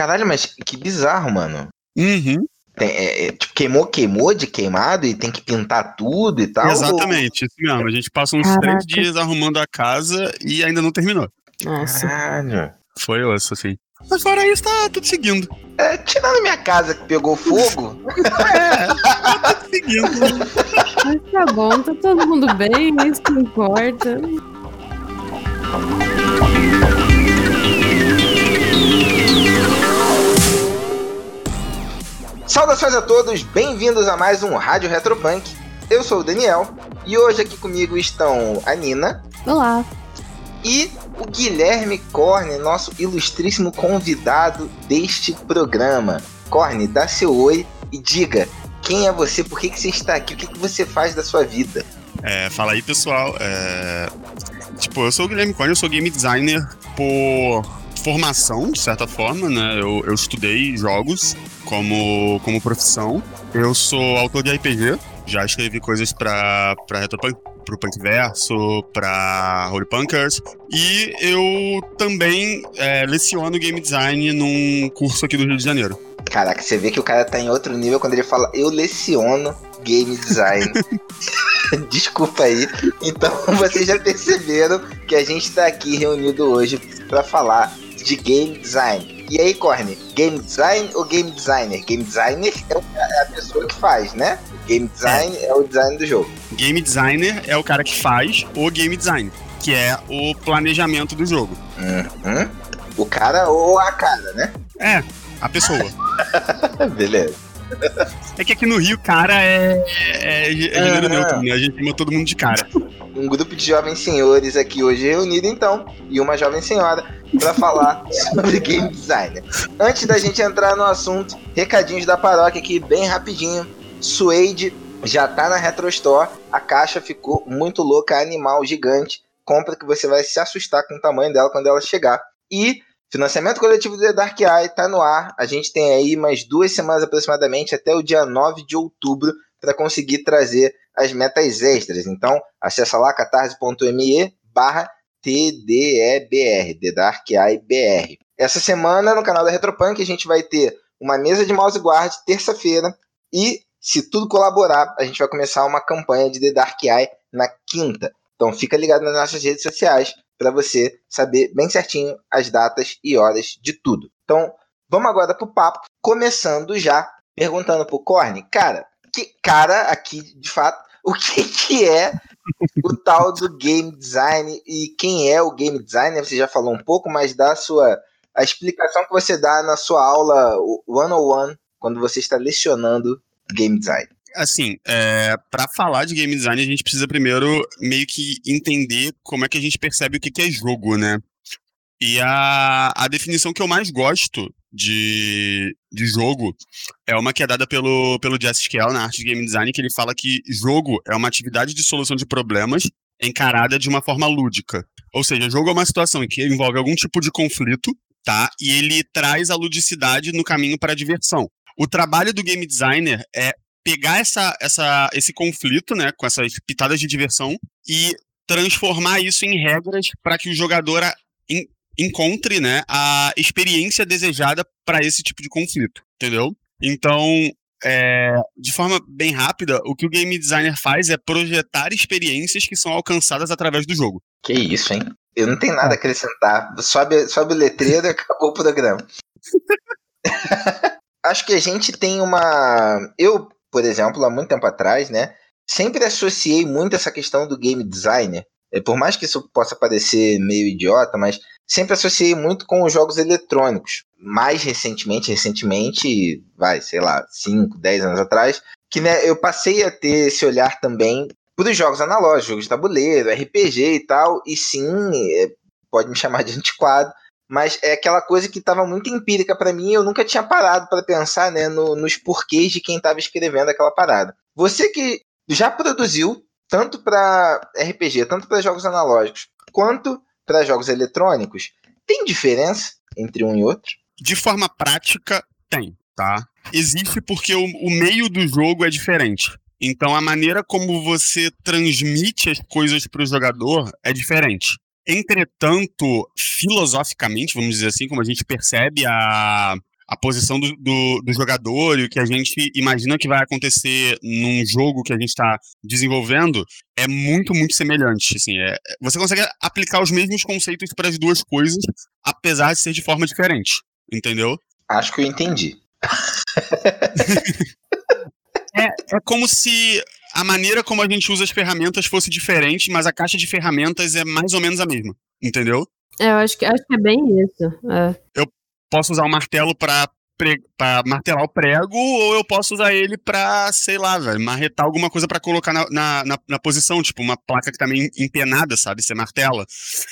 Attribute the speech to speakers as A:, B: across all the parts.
A: Caralho, mas que bizarro, mano.
B: Uhum.
A: Tem, é, é, tipo, queimou, queimou de queimado e tem que pintar tudo e tal.
B: Exatamente, isso mesmo. A gente passa uns
C: Caraca.
B: três dias arrumando a casa e ainda não terminou.
C: Nossa.
A: Caralho.
B: Foi osso, assim. Mas fora isso, tá tudo seguindo.
A: É, tirando minha casa que pegou fogo,
B: Tá tudo seguindo.
C: Mas tá bom, tá todo mundo bem, é isso que importa.
A: Saudações a todos, bem-vindos a mais um Rádio Retropunk. Eu sou o Daniel e hoje aqui comigo estão a Nina
C: Olá.
A: e o Guilherme Corne, nosso ilustríssimo convidado deste programa. Corne, dá seu oi e diga quem é você, por que, que você está aqui, o que, que você faz da sua vida.
B: É, fala aí, pessoal. É, Tipo, eu sou o Guilherme Cone, eu sou game designer por formação, de certa forma, né? Eu, eu estudei jogos como, como profissão. Eu sou autor de RPG, já escrevi coisas pra, pra Retropunk, pro Punkverso, pra Holy Punkers. E eu também é, leciono game design num curso aqui do Rio de Janeiro.
A: Caraca, você vê que o cara tá em outro nível quando ele fala eu leciono game design. Desculpa aí. Então vocês já perceberam que a gente tá aqui reunido hoje pra falar de game design. E aí, Corne, game design ou game designer? Game designer é é a pessoa que faz, né? Game design é, o design do jogo.
B: Game designer é o cara que faz o game design, que é o planejamento do jogo.
A: Uhum. O cara ou a cara, né?
B: É, a pessoa.
A: Beleza.
B: É que aqui no Rio, cara, é, é, é gênero neutro, né? A gente chama todo mundo de cara.
A: um grupo de jovens senhores aqui hoje reunido então e uma jovem senhora para falar sobre game design. Antes da gente entrar no assunto, recadinhos da paróquia aqui bem rapidinho. Suede já tá na Retro Store, a caixa ficou muito louca, animal gigante. Compra que você vai se assustar com o tamanho dela quando ela chegar. E financiamento coletivo do The Dark Eye tá no ar. A gente tem aí mais duas semanas aproximadamente até o dia 9 de outubro para conseguir trazer as metas extras. Então, acessa lá catarse.me barra TDEBR, The Dark Eye BR. Essa semana, no canal da Retropunk, a gente vai ter uma mesa de mouse guard terça-feira e, se tudo colaborar, a gente vai começar uma campanha de The Dark Eye na quinta. Então, fica ligado nas nossas redes sociais para você saber bem certinho as datas e horas de tudo. Então, vamos agora pro papo, começando já perguntando pro Corne, cara, que cara aqui, de fato, o que que é o tal do game design e quem é o game designer? Você já falou um pouco, mas dá a sua a explicação que você dá na sua aula 101 quando você está lecionando game design.
B: Assim, é, para falar de game design, a gente precisa primeiro meio que entender como é que a gente percebe o que, que é jogo, né? E a, a definição que eu mais gosto de, de jogo é uma que é dada pelo, pelo Jess Skell na arte de game design, que ele fala que jogo é uma atividade de solução de problemas encarada de uma forma lúdica. Ou seja, jogo é uma situação que envolve algum tipo de conflito, tá? E ele traz a ludicidade no caminho para a diversão. O trabalho do game designer é pegar essa, essa, esse conflito, né, com essas pitadas de diversão e transformar isso em regras para que o jogador en- encontre, né, a experiência desejada para esse tipo de conflito, entendeu? Então, é, de forma bem rápida, o que o game designer faz é projetar experiências que são alcançadas através do jogo.
A: Que isso, hein? Eu não tenho nada a acrescentar. Sobe, sobe o letreiro e acabou o programa. Acho que a gente tem uma. Eu, por exemplo, há muito tempo atrás, né? Sempre associei muito essa questão do game designer. É, por mais que isso possa parecer meio idiota, mas sempre associei muito com os jogos eletrônicos. Mais recentemente, recentemente, vai, sei lá, 5, 10 anos atrás, que né, eu passei a ter esse olhar também para os jogos analógicos, jogos de tabuleiro, RPG e tal, e sim, é, pode me chamar de antiquado, mas é aquela coisa que estava muito empírica para mim, eu nunca tinha parado para pensar né, no- nos porquês de quem estava escrevendo aquela parada. Você que já produziu tanto para RPG, tanto para jogos analógicos, quanto para jogos eletrônicos, tem diferença entre um e outro?
B: De forma prática, tem, tá? Existe porque o, o meio do jogo é diferente. Então a maneira como você transmite as coisas para o jogador é diferente. Entretanto, filosoficamente, vamos dizer assim, como a gente percebe a, a posição do, do, do, jogador e o que a gente imagina que vai acontecer num jogo que a gente está desenvolvendo é muito, muito semelhante. Assim, é, você consegue aplicar os mesmos conceitos para as duas coisas, apesar de ser de forma diferente. Entendeu?
A: Acho que eu entendi.
B: é, é como se a maneira como a gente usa as ferramentas fosse diferente, mas a caixa de ferramentas é mais ou menos a mesma. Entendeu?
C: É, eu acho que, acho que é bem isso. É.
B: Eu posso usar o martelo pra, pre... pra martelar o prego, ou eu posso usar ele pra, sei lá, velho, marretar alguma coisa para colocar na, na, na, na, posição, tipo uma placa que tá meio empenada, sabe? Você martela.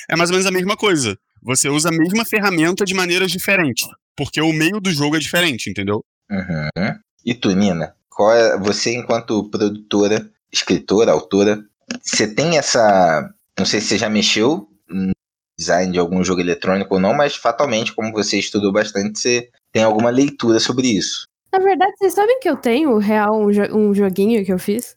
B: É mais ou menos a mesma coisa. Você usa a mesma ferramenta de maneiras diferentes. Porque o meio do jogo é diferente, entendeu?
A: Uhum. E tu, Nina? Qual é, você, enquanto produtora, escritora, autora, você tem essa. Não sei se você já mexeu no design de algum jogo eletrônico ou não, mas fatalmente, como você estudou bastante, você tem alguma leitura sobre isso.
C: Na verdade, vocês sabem que eu tenho, real, um, jo um joguinho que eu fiz?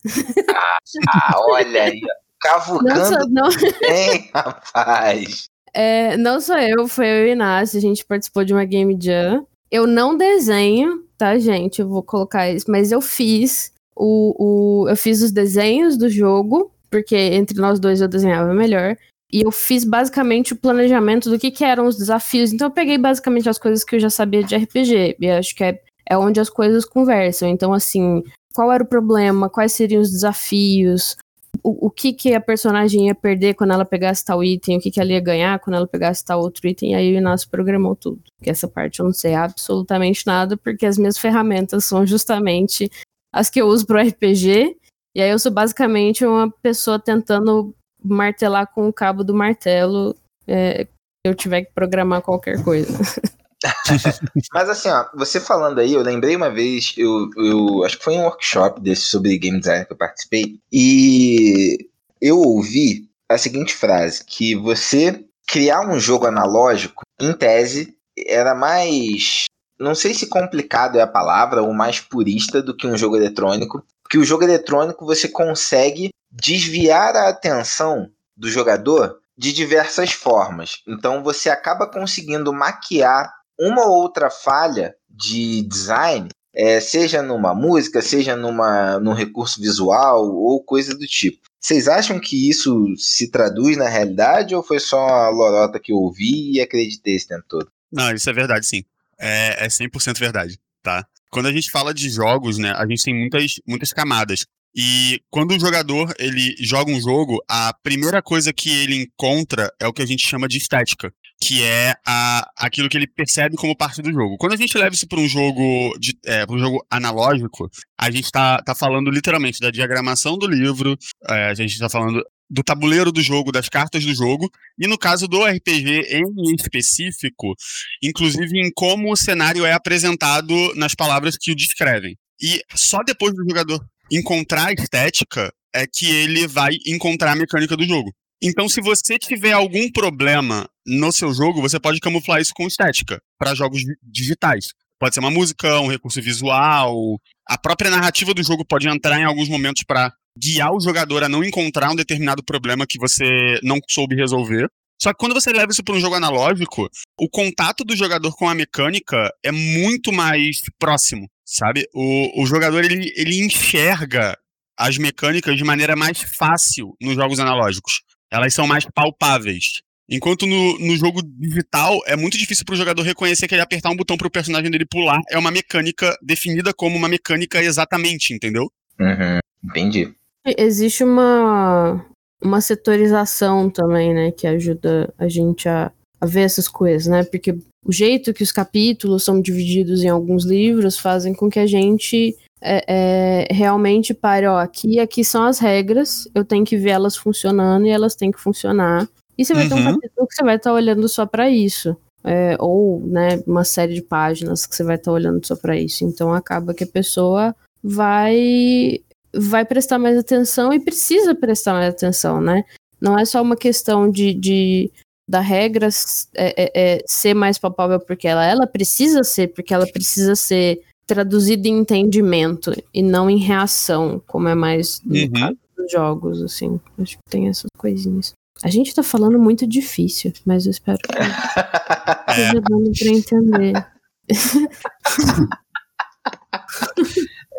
A: Ah, ah olha aí, cavucando não, sou, não... bem, rapaz.
C: É, não sou eu, foi eu e o Inácio, a gente participou de uma Game Jam. Eu não desenho, tá, gente? Eu vou colocar isso, mas eu fiz o, o eu fiz os desenhos do jogo, porque entre nós dois eu desenhava melhor. E eu fiz basicamente o planejamento do que, que eram os desafios. Então eu peguei basicamente as coisas que eu já sabia de RPG. E acho que é, é onde as coisas conversam. Então, assim, qual era o problema? Quais seriam os desafios? O, que, que a personagem ia perder quando ela pegasse tal item? O que, que ela ia ganhar quando ela pegasse tal outro item? Aí o Inácio programou tudo. Que essa parte eu não sei absolutamente nada, porque as minhas ferramentas são justamente as que eu uso pro RPG. E aí eu sou basicamente uma pessoa tentando martelar com o cabo do martelo é, eu tiver que programar qualquer coisa.
A: Mas assim, ó, você falando aí, eu lembrei uma vez, eu, eu acho que foi um workshop desse sobre game design que eu participei, e eu ouvi a seguinte frase: que você criar um jogo analógico, em tese, era mais. Não sei se complicado é a palavra, ou mais purista do que um jogo eletrônico. Que o jogo eletrônico você consegue desviar a atenção do jogador de diversas formas. Então você acaba conseguindo maquiar uma ou outra falha de design, é, seja numa música, seja numa, num recurso visual ou coisa do tipo. Vocês acham que isso se traduz na realidade ou foi só a lorota que eu ouvi e acreditei esse tempo todo?
B: Não, isso é verdade, sim. É, é 100% verdade, tá? Quando a gente fala de jogos, né, a gente tem muitas, muitas camadas. E quando o jogador ele joga um jogo, a primeira coisa que ele encontra é o que a gente chama de estética, que é a, aquilo que ele percebe como parte do jogo. Quando a gente leva isso para um jogo de, é, um jogo analógico, a gente está tá falando literalmente da diagramação do livro, é, a gente está falando do tabuleiro do jogo, das cartas do jogo, e no caso do RPG em específico, inclusive em como o cenário é apresentado nas palavras que o descrevem. E só depois do jogador encontrar a estética é que ele vai encontrar a mecânica do jogo. Então, se você tiver algum problema no seu jogo, você pode camuflar isso com estética para jogos digitais. Pode ser uma música, um recurso visual. A própria narrativa do jogo pode entrar em alguns momentos para guiar o jogador a não encontrar um determinado problema que você não soube resolver. Só que quando você leva isso para um jogo analógico, o contato do jogador com a mecânica é muito mais próximo sabe? O, o jogador ele, ele enxerga as mecânicas de maneira mais fácil nos jogos analógicos. Elas são mais palpáveis. Enquanto no, no jogo digital é muito difícil para o jogador reconhecer que ele apertar um botão para o personagem dele pular é uma mecânica definida como uma mecânica exatamente, entendeu?
A: Uhum, entendi.
C: Existe uma, uma setorização também, né, que ajuda a gente a, a ver essas coisas, né? Porque o jeito que os capítulos são divididos em alguns livros fazem com que a gente é, é, realmente pare, ó, aqui, aqui são as regras, eu tenho que ver elas funcionando e elas têm que funcionar. E você vai uhum. ter um uhum. capítulo que você vai estar tá olhando só para isso. É, ou, né, uma série de páginas que você vai estar tá olhando só para isso. Então acaba que a pessoa vai vai prestar mais atenção e precisa prestar mais atenção, né? Não é só uma questão de, de da regra é, é, é, ser mais palpável porque ela, ela precisa ser, porque ela precisa ser traduzida em entendimento e não em reação, como é mais no uhum. caso dos jogos, assim. Acho que tem essas coisinhas. A gente tá falando muito difícil, mas eu espero que esteja dando pra entender.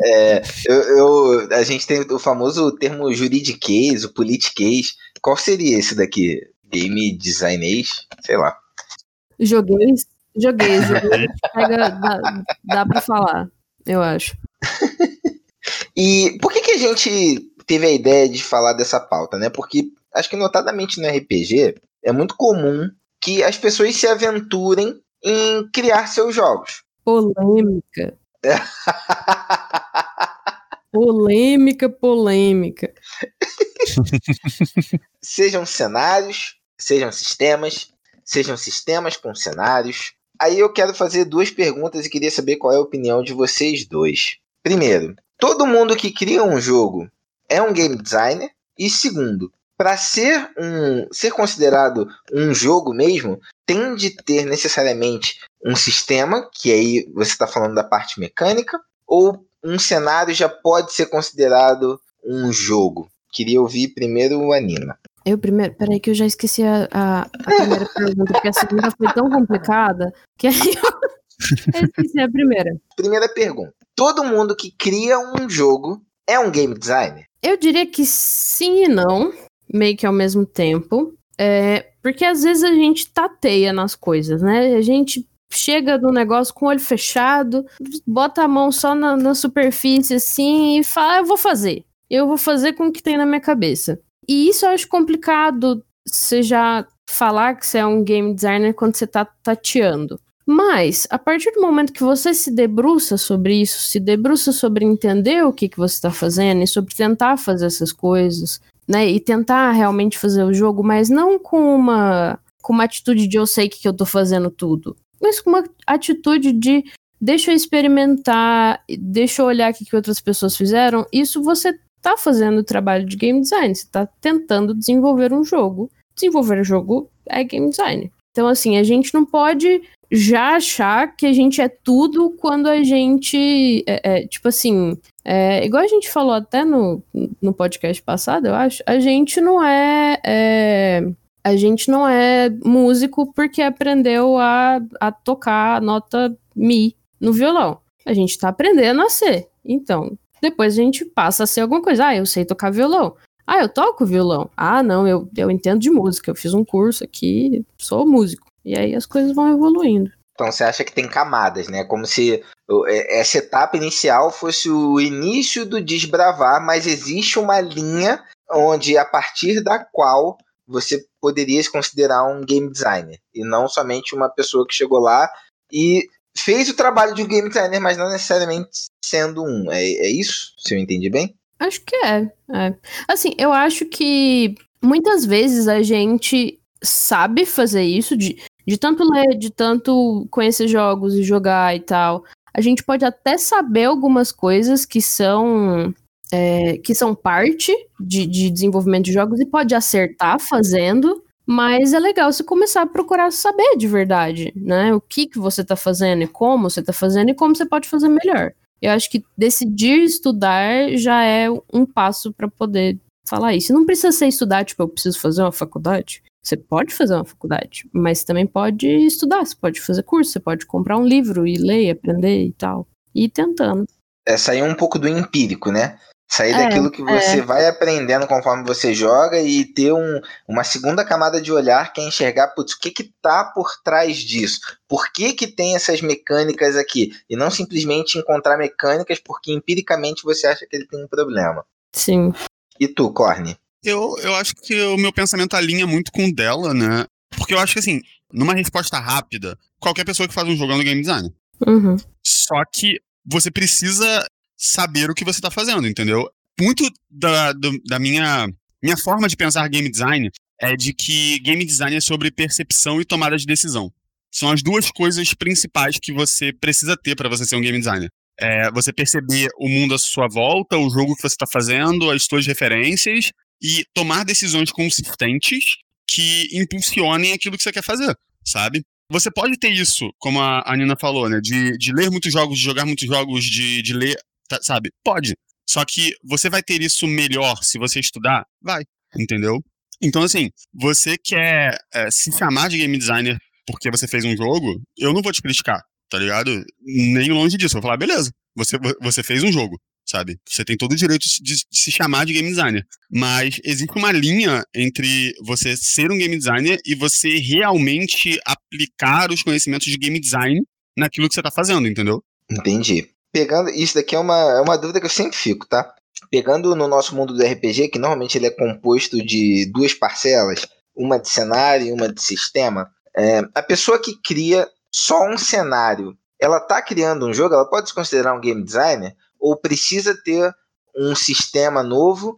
A: É, eu, eu, a gente tem o famoso termo juridiquês, o politiquês. Qual seria esse daqui? Game designês? Sei lá.
C: Joguei, joguei, joguei. Pega, dá, dá pra falar, eu acho.
A: e por que, que a gente teve a ideia de falar dessa pauta, né? Porque acho que notadamente no RPG é muito comum que as pessoas se aventurem em criar seus jogos.
C: Polêmica. polêmica, polêmica.
A: sejam cenários, sejam sistemas, sejam sistemas com cenários. Aí eu quero fazer duas perguntas e queria saber qual é a opinião de vocês dois. Primeiro, todo mundo que cria um jogo é um game designer? E segundo, para ser um ser considerado um jogo mesmo, tem de ter necessariamente um sistema, que aí você está falando da parte mecânica, ou um cenário já pode ser considerado um jogo? Queria ouvir primeiro a Nina.
C: Eu primeiro, peraí que eu já esqueci a, a, a primeira pergunta, porque a segunda foi tão complicada que aí eu, eu esqueci a primeira.
A: Primeira pergunta. Todo mundo que cria um jogo é um game designer?
C: Eu diria que sim e não, meio que ao mesmo tempo. É, porque às vezes a gente tateia nas coisas, né? A gente chega no negócio com o olho fechado, bota a mão só na, na superfície assim e fala: ah, Eu vou fazer. Eu vou fazer com o que tem na minha cabeça. E isso eu acho complicado você já falar que você é um game designer quando você tá tateando. Mas, a partir do momento que você se debruça sobre isso, se debruça sobre entender o que, que você está fazendo e sobre tentar fazer essas coisas, né? E tentar realmente fazer o jogo, mas não com uma, com uma atitude de eu sei que, que eu tô fazendo tudo, mas com uma atitude de deixa eu experimentar, deixa eu olhar o que, que outras pessoas fizeram. Isso você tá fazendo o trabalho de game design, você tá tentando desenvolver um jogo. Desenvolver jogo é game design. Então, assim, a gente não pode já achar que a gente é tudo quando a gente. É, é, tipo assim. É, igual a gente falou até no, no podcast passado, eu acho, a gente não é, é a gente não é músico porque aprendeu a, a tocar a nota Mi no violão. A gente tá aprendendo a ser. Então, depois a gente passa a ser alguma coisa. Ah, eu sei tocar violão. Ah, eu toco violão. Ah, não, eu, eu entendo de música. Eu fiz um curso aqui, sou músico. E aí as coisas vão evoluindo.
A: Então você acha que tem camadas, né? Como se é, essa etapa inicial fosse o início do desbravar, mas existe uma linha onde a partir da qual você poderia se considerar um game designer e não somente uma pessoa que chegou lá e fez o trabalho de um game designer, mas não necessariamente sendo um. É, é isso? Se eu entendi bem?
C: Acho que é, é. Assim, eu acho que muitas vezes a gente sabe fazer isso, de, de tanto ler, de tanto conhecer jogos e jogar e tal, a gente pode até saber algumas coisas que são é, que são parte de, de, desenvolvimento de jogos e pode acertar fazendo, mas é legal você começar a procurar saber de verdade, né? O que, que você está fazendo e como você está fazendo e como você pode fazer melhor. Eu acho que decidir estudar já é um passo para poder falar isso. Não precisa ser estudar, tipo, eu preciso fazer uma faculdade. Você pode fazer uma faculdade, mas também pode estudar, você pode fazer curso, você pode comprar um livro e ler, aprender e tal. E ir tentando.
A: É sair um pouco do empírico, né? Sair é, daquilo que você é. vai aprendendo conforme você joga e ter um, uma segunda camada de olhar que é enxergar, putz, o que que tá por trás disso? Por que que tem essas mecânicas aqui? E não simplesmente encontrar mecânicas porque empiricamente você acha que ele tem um problema.
C: Sim.
A: E tu, Corne?
B: Eu, eu acho que o meu pensamento alinha muito com o dela, né? Porque eu acho que, assim, numa resposta rápida, qualquer pessoa que faz um jogo é um game design.
C: Uhum.
B: Só que você precisa saber o que você está fazendo, entendeu? Muito da, do, da minha, minha forma de pensar game design é de que game design é sobre percepção e tomada de decisão. São as duas coisas principais que você precisa ter para você ser um game designer. É você perceber o mundo à sua volta, o jogo que você está fazendo, as suas referências e tomar decisões consistentes que impulsionem aquilo que você quer fazer, sabe? Você pode ter isso, como a, Nina falou, né? De, de ler muitos jogos, de jogar muitos jogos, de, de ler, sabe? Pode. Só que você vai ter isso melhor se você estudar? Vai, entendeu? Então, assim, você quer é, se chamar de game designer porque você fez um jogo, eu não vou te criticar, tá ligado? Nem longe disso. Eu vou falar, beleza, você, você fez um jogo, sabe? Você tem todo o direito de, de, se chamar de game designer. Mas existe uma linha entre você ser um game designer e você realmente aplicar os conhecimentos de game design naquilo que você tá fazendo, entendeu?
A: Entendi. Pegando, isso daqui é uma, é uma dúvida que eu sempre fico, tá? Pegando no nosso mundo do RPG, que normalmente ele é composto de duas parcelas, uma de cenário e uma de sistema, é, a pessoa que cria só um cenário, ela está criando um jogo, ela pode se considerar um game designer ou precisa ter um sistema novo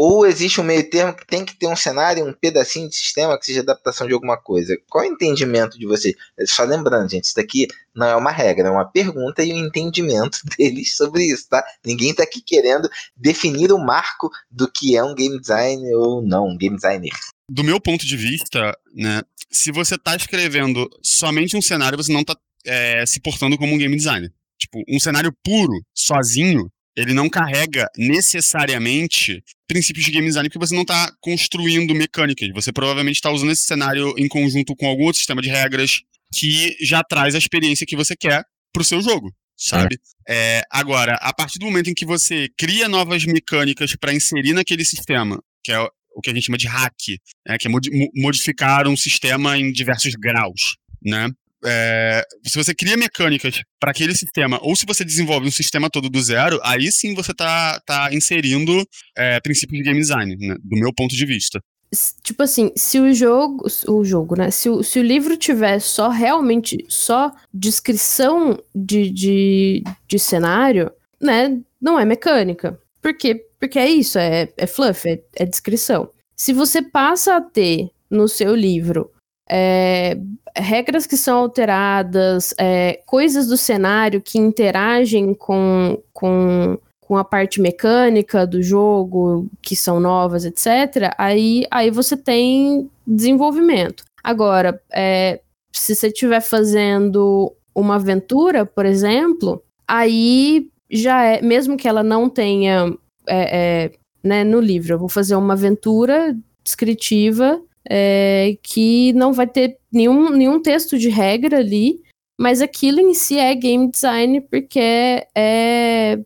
A: ou existe um meio termo que tem que ter um cenário, um pedacinho de sistema que seja adaptação de alguma coisa? Qual é o entendimento de vocês? Só lembrando, gente, isso daqui não é uma regra, é uma pergunta e o um entendimento deles sobre isso, tá? Ninguém está aqui querendo definir o marco do que é um game design ou não, um game designer.
B: Do meu ponto de vista, né, se você está escrevendo somente um cenário, você não está é, se portando como um game designer. Tipo, um cenário puro, sozinho, ele não carrega necessariamente princípios de game design porque você não está construindo mecânicas. Você provavelmente está usando esse cenário em conjunto com algum outro sistema de regras que já traz a experiência que você quer para o seu jogo, sabe? É. É, agora, a partir do momento em que você cria novas mecânicas para inserir naquele sistema, que é o que a gente chama de hack, né, que é modificar um sistema em diversos graus, né? É, se você cria mecânicas para aquele sistema, ou se você desenvolve um sistema todo do zero, aí sim você tá, tá inserindo é, princípios de game design, né, do meu ponto de vista.
C: Tipo assim, se o jogo, o jogo, né? Se o, se o livro tiver só realmente só descrição de, de, de cenário, né? Não é mecânica. Por quê? Porque é isso, é, é fluff, é, é descrição. Se você passa a ter no seu livro é, regras que são alteradas, é, coisas do cenário que interagem com, com, com a parte mecânica do jogo, que são novas, etc., aí, aí você tem desenvolvimento. Agora, é, se você estiver fazendo uma aventura, por exemplo, aí já é, mesmo que ela não tenha é, é, né, no livro, eu vou fazer uma aventura descritiva é, que não vai ter nenhum, nenhum texto de regra ali, mas aquilo em si é game design porque é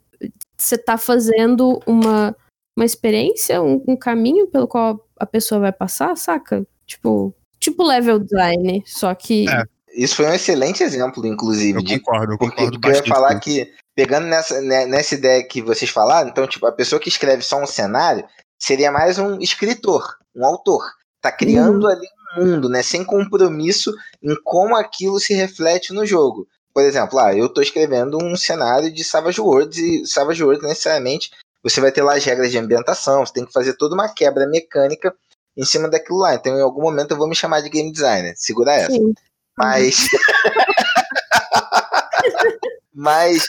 C: você está fazendo uma, uma experiência, um, um, caminho pelo qual a pessoa vai passar, saca? Tipo, tipo level design, só que. É.
A: Isso foi um excelente exemplo, inclusive.
B: Eu concordo, eu concordo
A: porque, eu ia falar que, pegando nessa, né, nessa ideia que vocês falaram, então, tipo, a pessoa que escreve só um cenário seria mais um escritor, um autor. Tá criando uhum. ali um mundo, né? Sem compromisso em como aquilo se reflete no jogo. Por exemplo, ah, eu estou escrevendo um cenário de Savage Worlds e Savage Worlds necessariamente você vai ter lá as regras de ambientação, você tem que fazer toda uma quebra mecânica em cima daquilo lá. Então, em algum momento eu vou me chamar de game designer. Segura essa. Sim. Mas. Mas,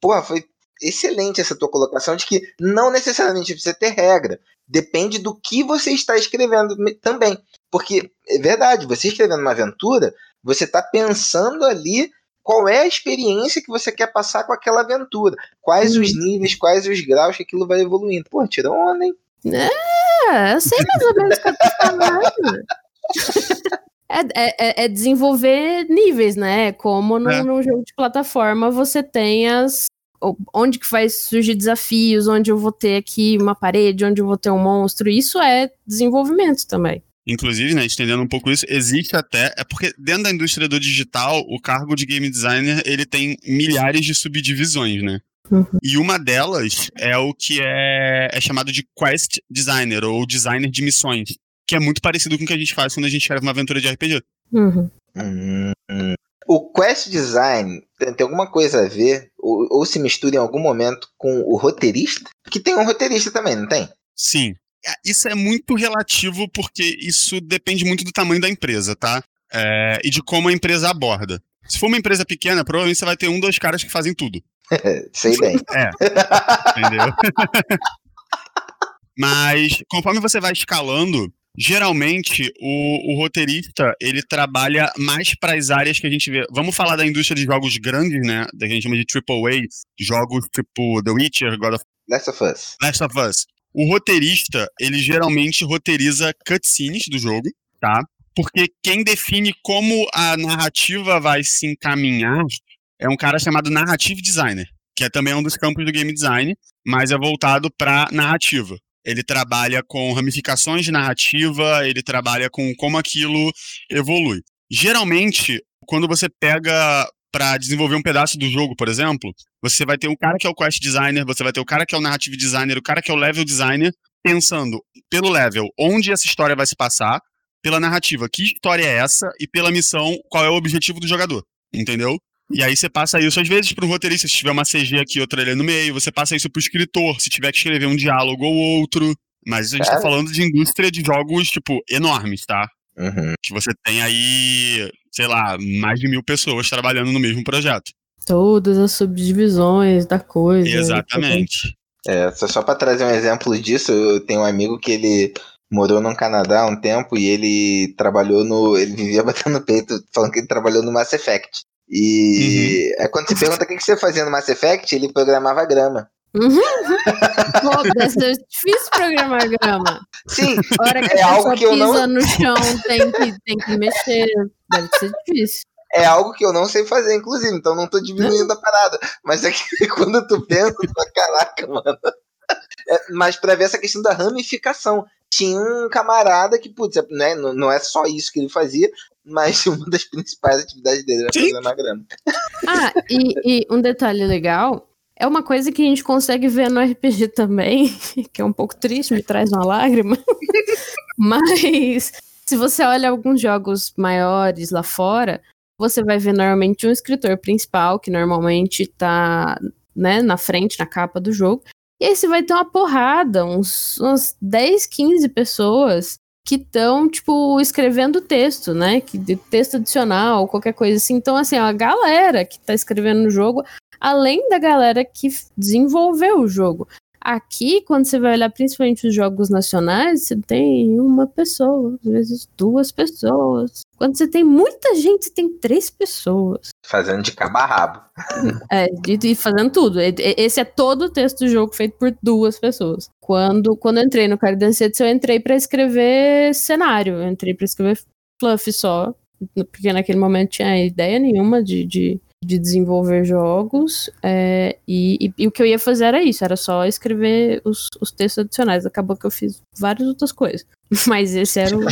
A: porra, foi excelente essa tua colocação de que não necessariamente precisa ter regra. Depende do que você está escrevendo também. Porque é verdade, você escrevendo uma aventura, você está pensando ali qual é a experiência que você quer passar com aquela aventura. Quais os uhum. níveis, quais os graus que aquilo vai evoluindo. Pô, tira onda, hein?
C: É, eu sei mais ou menos o que eu tô falando. É, é, é, desenvolver níveis, né? Como no, é. num jogo de plataforma você tem as, onde que vai surgir desafios, onde eu vou ter aqui uma parede, onde eu vou ter um monstro. Isso é desenvolvimento também.
B: Inclusive, né, estendendo um pouco isso, existe até, é porque dentro da indústria do digital, o cargo de game designer, ele tem milhares de subdivisões, né? Uhum. E uma delas é o que é, é chamado de quest designer, ou designer de missões, que é muito parecido com o que a gente faz quando a gente escreve uma aventura de RPG.
C: Uhum.
A: Hum, o quest design tem alguma coisa a ver, ou, ou, se mistura em algum momento com o roteirista? Que tem um roteirista também, não tem?
B: Sim. Isso é muito relativo porque isso depende muito do tamanho da empresa, tá? É, e de como a empresa aborda. Se for uma empresa pequena, provavelmente você vai ter um, dois caras que fazem tudo.
A: Sei bem.
B: É. Entendeu? Mas conforme você vai escalando, Geralmente, o, o, roteirista, ele trabalha mais para as áreas que a gente vê. Vamos falar da indústria de jogos grandes, né? Da que a gente chama de AAA, jogos tipo The Witcher, God of...
A: Last of Us.
B: Last of Us. O roteirista, ele geralmente roteiriza cutscenes do jogo, tá? Porque quem define como a narrativa vai se encaminhar é um cara chamado Narrative Designer, que é também um dos campos do game design, mas é voltado para narrativa. Ele trabalha com ramificações de narrativa, ele trabalha com como aquilo evolui. Geralmente, quando você pega para desenvolver um pedaço do jogo, por exemplo, você vai ter o cara que é o quest designer, você vai ter o cara que é o narrative designer, o cara que é o level designer, pensando pelo level onde essa história vai se passar, pela narrativa, que história é essa, e pela missão, qual é o objetivo do jogador, entendeu? E aí você passa isso, às vezes, para um roteirista, se tiver uma CG aqui, outra ali no meio, você passa isso para o escritor, se tiver que escrever um diálogo ou outro. Mas a gente é. tá falando de indústria de jogos, tipo, enormes, tá?
A: Uhum.
B: Que você tem aí, sei lá, mais de mil pessoas trabalhando no mesmo projeto.
C: Todas as subdivisões da coisa.
B: Exatamente.
A: É, só para trazer um exemplo disso, eu tenho um amigo que ele morou no Canadá há um tempo e ele trabalhou no. Ele vivia batendo no peito falando que ele trabalhou no Mass Effect. E uhum. é quando se pergunta o que você fazia no Mass Effect, ele programava grama.
C: Uhum. Pô, deve ser difícil programar grama.
A: Sim,
C: a hora que é a algo que eu não... no chão tem que, tem que mexer. Deve ser difícil.
A: É algo que eu não sei fazer, inclusive, então não tô diminuindo a parada. Mas é que quando tu pensa, tu fala, caraca, mano. É, mas pra ver essa questão da ramificação. Tinha um camarada que, putz, né, não é só isso que ele fazia, mas uma das principais atividades dele era programar grama.
C: Ah, e, e um detalhe legal é uma coisa que a gente consegue ver no RPG também, que é um pouco triste, me traz uma lágrima. Mas se você olha alguns jogos maiores lá fora, você vai ver normalmente um escritor principal, que normalmente tá né, na frente, na capa do jogo. E aí você vai ter uma porrada, uns, umas 10, 15 pessoas que estão, tipo, escrevendo texto, né? Que, texto adicional, qualquer coisa assim. Então, assim, a galera que tá escrevendo no jogo, além da galera que desenvolveu o jogo. Aqui, quando você vai olhar principalmente os jogos nacionais, você tem uma pessoa, às vezes duas pessoas. Quando você tem muita gente, você tem três pessoas.
A: Fazendo de cabo a rabo.
C: É, e fazendo tudo. Esse é todo o texto do jogo feito por duas pessoas. Quando, quando eu entrei no Caridan eu entrei para escrever cenário. Eu entrei para escrever fluff só. Porque naquele momento tinha ideia nenhuma de, de de desenvolver jogos é, e, e, e, o que eu ia fazer era isso, era só escrever os, os textos adicionais. Acabou que eu fiz várias outras coisas, mas esse era o,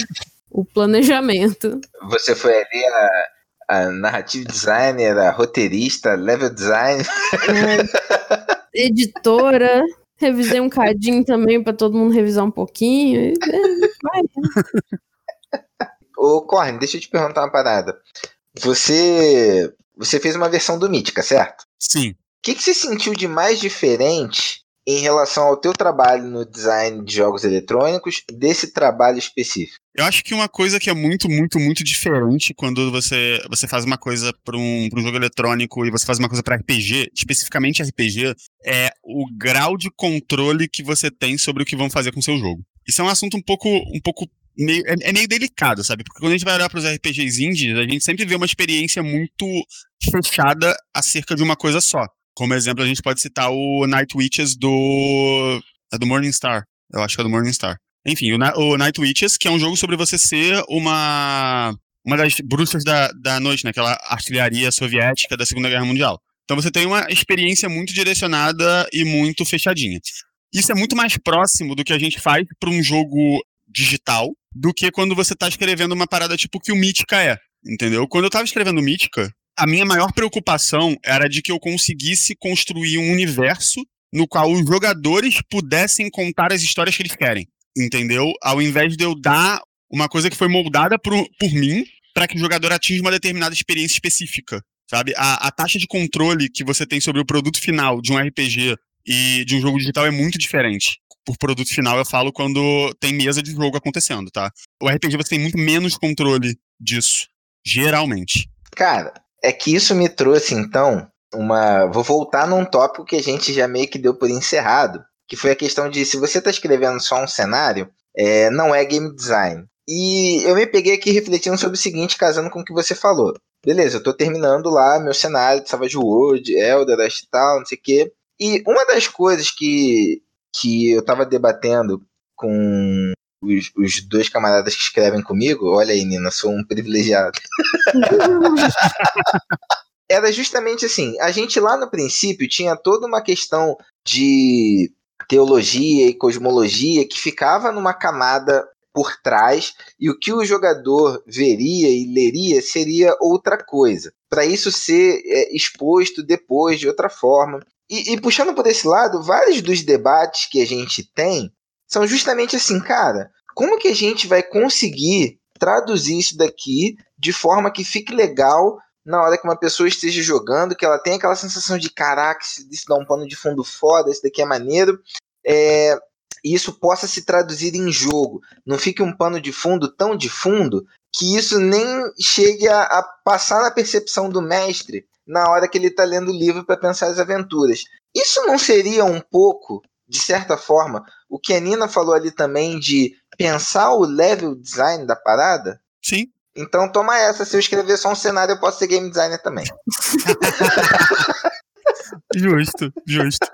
C: o planejamento.
A: Você foi ali a, a narrative designer, a roteirista, level design,
C: é, editora. Revisei um cadinho também para todo mundo revisar um pouquinho. É, vai.
A: Ô, Corne, deixa eu te perguntar uma parada. Você você fez uma versão do Mítica, certo?
B: Sim. O
A: que, que você sentiu de mais diferente em relação ao teu trabalho no design de jogos eletrônicos desse trabalho específico?
B: Eu acho que uma coisa que é muito, muito, muito diferente quando você, você faz uma coisa para um, um jogo eletrônico e você faz uma coisa para RPG, especificamente RPG, é o grau de controle que você tem sobre o que vão fazer com o seu jogo. Isso é um assunto um pouco, um pouco meio, é, é, meio delicado, sabe? Porque quando a gente vai olhar para os RPGs indies, a gente sempre vê uma experiência muito fechada acerca de uma coisa só. Como exemplo, a gente pode citar o Night Witches do. É do Morningstar. Eu acho que é do Morningstar. Enfim, o, o Night Witches, que é um jogo sobre você ser uma. Uma das bruxas da, da noite, né? Aquela artilharia soviética da Segunda Guerra Mundial. Então você tem uma experiência muito direcionada e muito fechadinha. Isso é muito mais próximo do que a gente faz para um jogo digital do que quando você tá escrevendo uma parada tipo que o Mítica é, entendeu? Quando eu tava escrevendo Mítica, a minha maior preocupação era de que eu conseguisse construir um universo no qual os jogadores pudessem contar as histórias que eles querem, entendeu? Ao invés de eu dar uma coisa que foi moldada por, por mim para que o jogador atinja uma determinada experiência específica, sabe? A, a taxa de controle que você tem sobre o produto final de um RPG e de um jogo digital é muito diferente por produto final eu falo quando tem mesa de jogo acontecendo, tá? O RPG você tem muito menos controle disso, geralmente.
A: Cara, é que isso me trouxe então uma. Vou voltar num tópico que a gente já meio que deu por encerrado, que foi a questão de se você está escrevendo só um cenário, é, não é game design. E eu me peguei aqui refletindo sobre o seguinte, casando com o que você falou. Beleza, eu tô terminando lá meu cenário de Savage World, Elderest e tal, não sei o quê. E uma das coisas que que eu tava debatendo com os, os, dois camaradas que escrevem comigo. Olha aí, Nina, sou um privilegiado. era justamente assim: a gente lá no princípio tinha toda uma questão de teologia e cosmologia que ficava numa camada por trás e o que o jogador veria e leria seria outra coisa. Para isso ser é, exposto depois de outra forma. E, e, puxando por esse lado, vários dos debates que a gente tem são justamente assim, cara, como que a gente vai conseguir traduzir isso daqui de forma que fique legal na hora que uma pessoa esteja jogando, que ela tenha aquela sensação de caraca, isso dá um pano de fundo foda, isso daqui é maneiro. É, isso possa se traduzir em jogo. Não fique um pano de fundo tão de fundo que isso nem chegue a, a passar na percepção do mestre na hora que ele está lendo o livro para pensar as aventuras. Isso não seria um pouco, de certa forma, o que a Nina falou ali também de pensar o level design da parada?
B: Sim.
A: Então toma essa, se eu escrever só um cenário, eu posso ser game designer também.
B: justo, justo.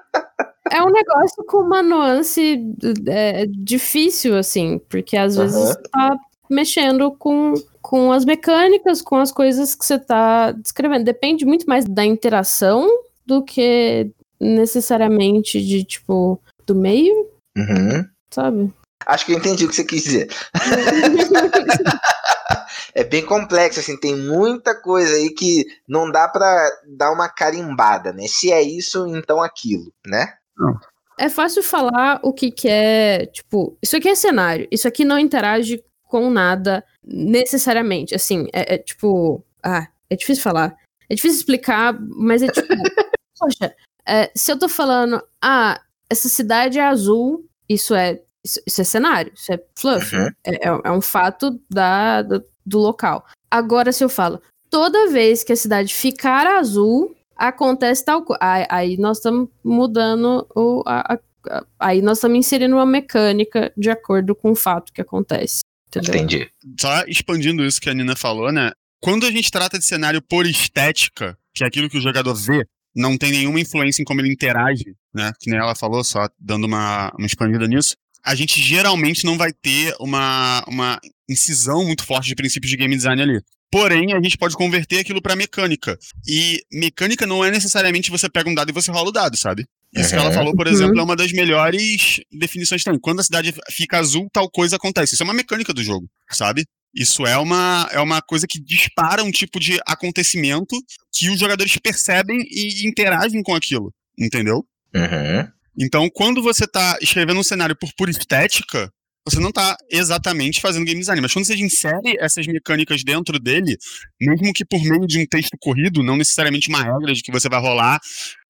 C: É um negócio com uma nuance é, difícil, assim, porque às vezes uhum. tá mexendo com, com as mecânicas, com as coisas que você tá descrevendo. Depende muito mais da interação do que necessariamente de, tipo, do meio,
A: uhum.
C: sabe?
A: Acho que eu entendi o que você quis dizer. é bem complexo, assim, tem muita coisa aí que não dá para dar uma carimbada, né? Se é isso, então aquilo, né?
C: Não. É fácil falar o que, que é, tipo, isso aqui é cenário, isso aqui não interage com nada necessariamente. Assim, é, é tipo. Ah, é difícil falar. É difícil explicar, mas é tipo. poxa, é, se eu tô falando, ah, essa cidade é azul, isso é. Isso, isso é cenário, isso é fluff. Uhum. É, é, é, um fato da, do, do local. Agora, se eu falo, toda vez que a cidade ficar azul, acontece tal coisa. Aí nós estamos mudando o. A, a, aí nós estamos inserindo uma mecânica de acordo com o fato que acontece. Entendeu?
A: Entendi.
B: Só expandindo isso que a Nina falou, né? Quando a gente trata de cenário por estética, que é aquilo que o jogador vê, não tem nenhuma influência em como ele interage, né? Que nem ela falou, só dando uma, uma expandida nisso. A gente geralmente não vai ter uma, uma incisão muito forte de princípios de game design ali. Porém, a gente pode converter aquilo para mecânica. E mecânica não é necessariamente você pega um dado e você rola o dado, sabe? Isso uhum. que ela falou, por exemplo, uhum. é uma das melhores definições que tem. Quando a cidade fica azul, tal coisa acontece. Isso é uma mecânica do jogo, sabe? Isso é uma, é uma coisa que dispara um tipo de acontecimento que os jogadores percebem e interagem com aquilo, entendeu?
A: Uhum.
B: Então, quando você está escrevendo um cenário por pura estética, você não está exatamente fazendo game design, mas quando você insere essas mecânicas dentro dele, mesmo que por meio de um texto corrido, não necessariamente uma regra de que você vai rolar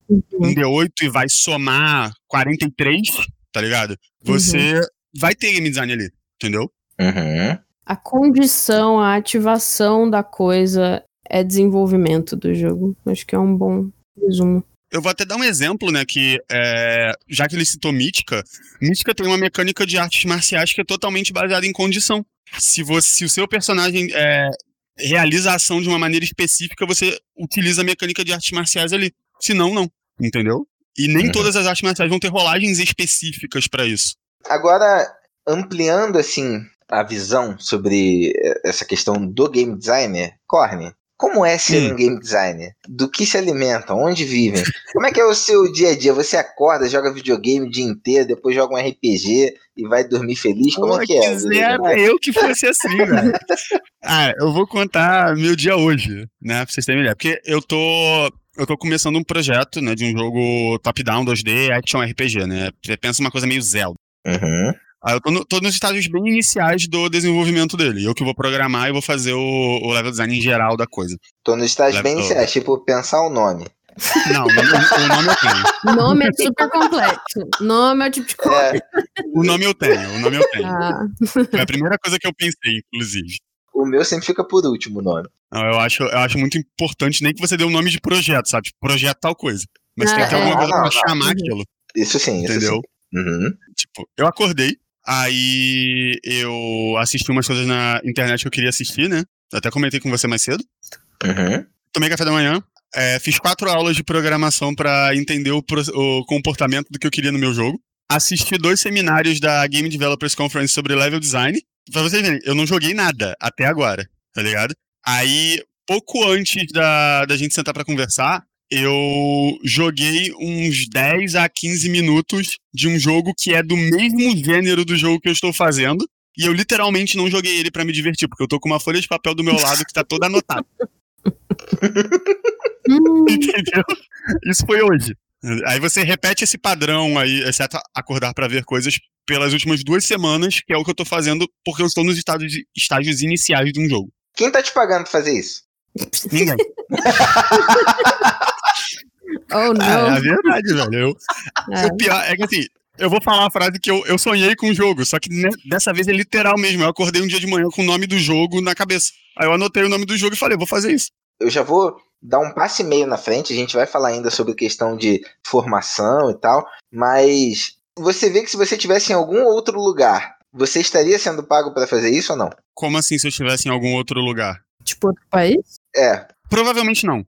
B: uhum. um D8 e vai somar 43, tá ligado? Você uhum. vai ter game design ali, entendeu?
A: Uhum.
C: A condição, a ativação da coisa é desenvolvimento do jogo. Acho que é um bom resumo.
B: Eu vou até dar um exemplo, né? Que é, já que ele citou Mítica, Mítica tem uma mecânica de artes marciais que é totalmente baseada em condição. Se, você, se o seu personagem é, realiza a ação de uma maneira específica, você utiliza a mecânica de artes marciais ali. Se não, não. Entendeu? E nem uhum. todas as artes marciais vão ter rolagens específicas para isso.
A: Agora, ampliando assim a visão sobre essa questão do game designer, Corne, como é ser hum. um game designer? Do que se alimentam? Onde vivem? Como é que é o seu dia a dia? Você acorda, joga videogame o dia inteiro, depois joga um RPG e vai dormir feliz? Como Pô, é que é?
B: Quisera eu que fosse assim, velho. ah, eu vou contar meu dia hoje, né? Pra vocês terem ideia. Porque eu tô eu tô começando um projeto, né, de um jogo top-down 2D action RPG, né? Pensa uma coisa meio Zelda.
A: Uhum.
B: Aí eu tô, no, tô, nos estágios bem iniciais do desenvolvimento dele. Eu que vou programar e vou fazer o, o level design em geral da coisa.
A: Tô nos estágios bem iniciais, tipo, pensar o nome.
B: Não, o nome, o nome eu tenho.
C: Nome é super complexo. Nome é o tipo de coisa. É.
B: O nome eu tenho, o nome eu tenho. Ah. Foi a primeira coisa que eu pensei, inclusive.
A: O meu sempre fica por último o nome.
B: Não, eu acho, eu acho muito importante, nem que você dê um nome de projeto, sabe? Tipo, projeto tal coisa. Mas ah, tem que ter é. alguma coisa ah, pra não, chamar não. aquilo.
A: Isso sim,
B: isso Entendeu?
A: sim. Uhum.
B: Tipo, eu acordei, Aí eu assisti umas coisas na internet que eu queria assistir, né? Até comentei com você mais cedo.
A: Uhum.
B: Tomei café da manhã. É, fiz quatro aulas de programação para entender o, o, comportamento do que eu queria no meu jogo. Assisti dois seminários da Game Developers Conference sobre level design. Pra vocês verem, eu não joguei nada até agora, tá ligado? Aí pouco antes da, da gente sentar para conversar, eu joguei uns 10 a 15 minutos de um jogo que é do mesmo gênero do jogo que eu estou fazendo. E eu literalmente não joguei ele para me divertir, porque eu tô com uma folha de papel do meu lado que tá toda anotada. Entendeu? Isso foi hoje. Aí você repete esse padrão aí, exceto acordar para ver coisas pelas últimas duas semanas, que é o que eu tô fazendo porque eu estou nos estágios, estágios iniciais de um jogo.
A: Quem tá te pagando pra fazer isso?
B: Ninguém.
C: oh, não.
B: É, é verdade, velho. Eu, é. O pior é que assim, eu vou falar uma frase que eu, eu sonhei com o jogo, só que né, dessa vez é literal mesmo. Eu acordei um dia de manhã com o nome do jogo na cabeça. Aí eu anotei o nome do jogo e falei, vou fazer isso.
A: Eu já vou dar um passe e meio na frente, a gente vai falar ainda sobre questão de formação e tal, mas você vê que se você tivesse em algum outro lugar, você estaria sendo pago para fazer isso ou não?
B: Como assim se eu estivesse em algum outro lugar?
C: Tipo outro país?
A: É.
B: Provavelmente não.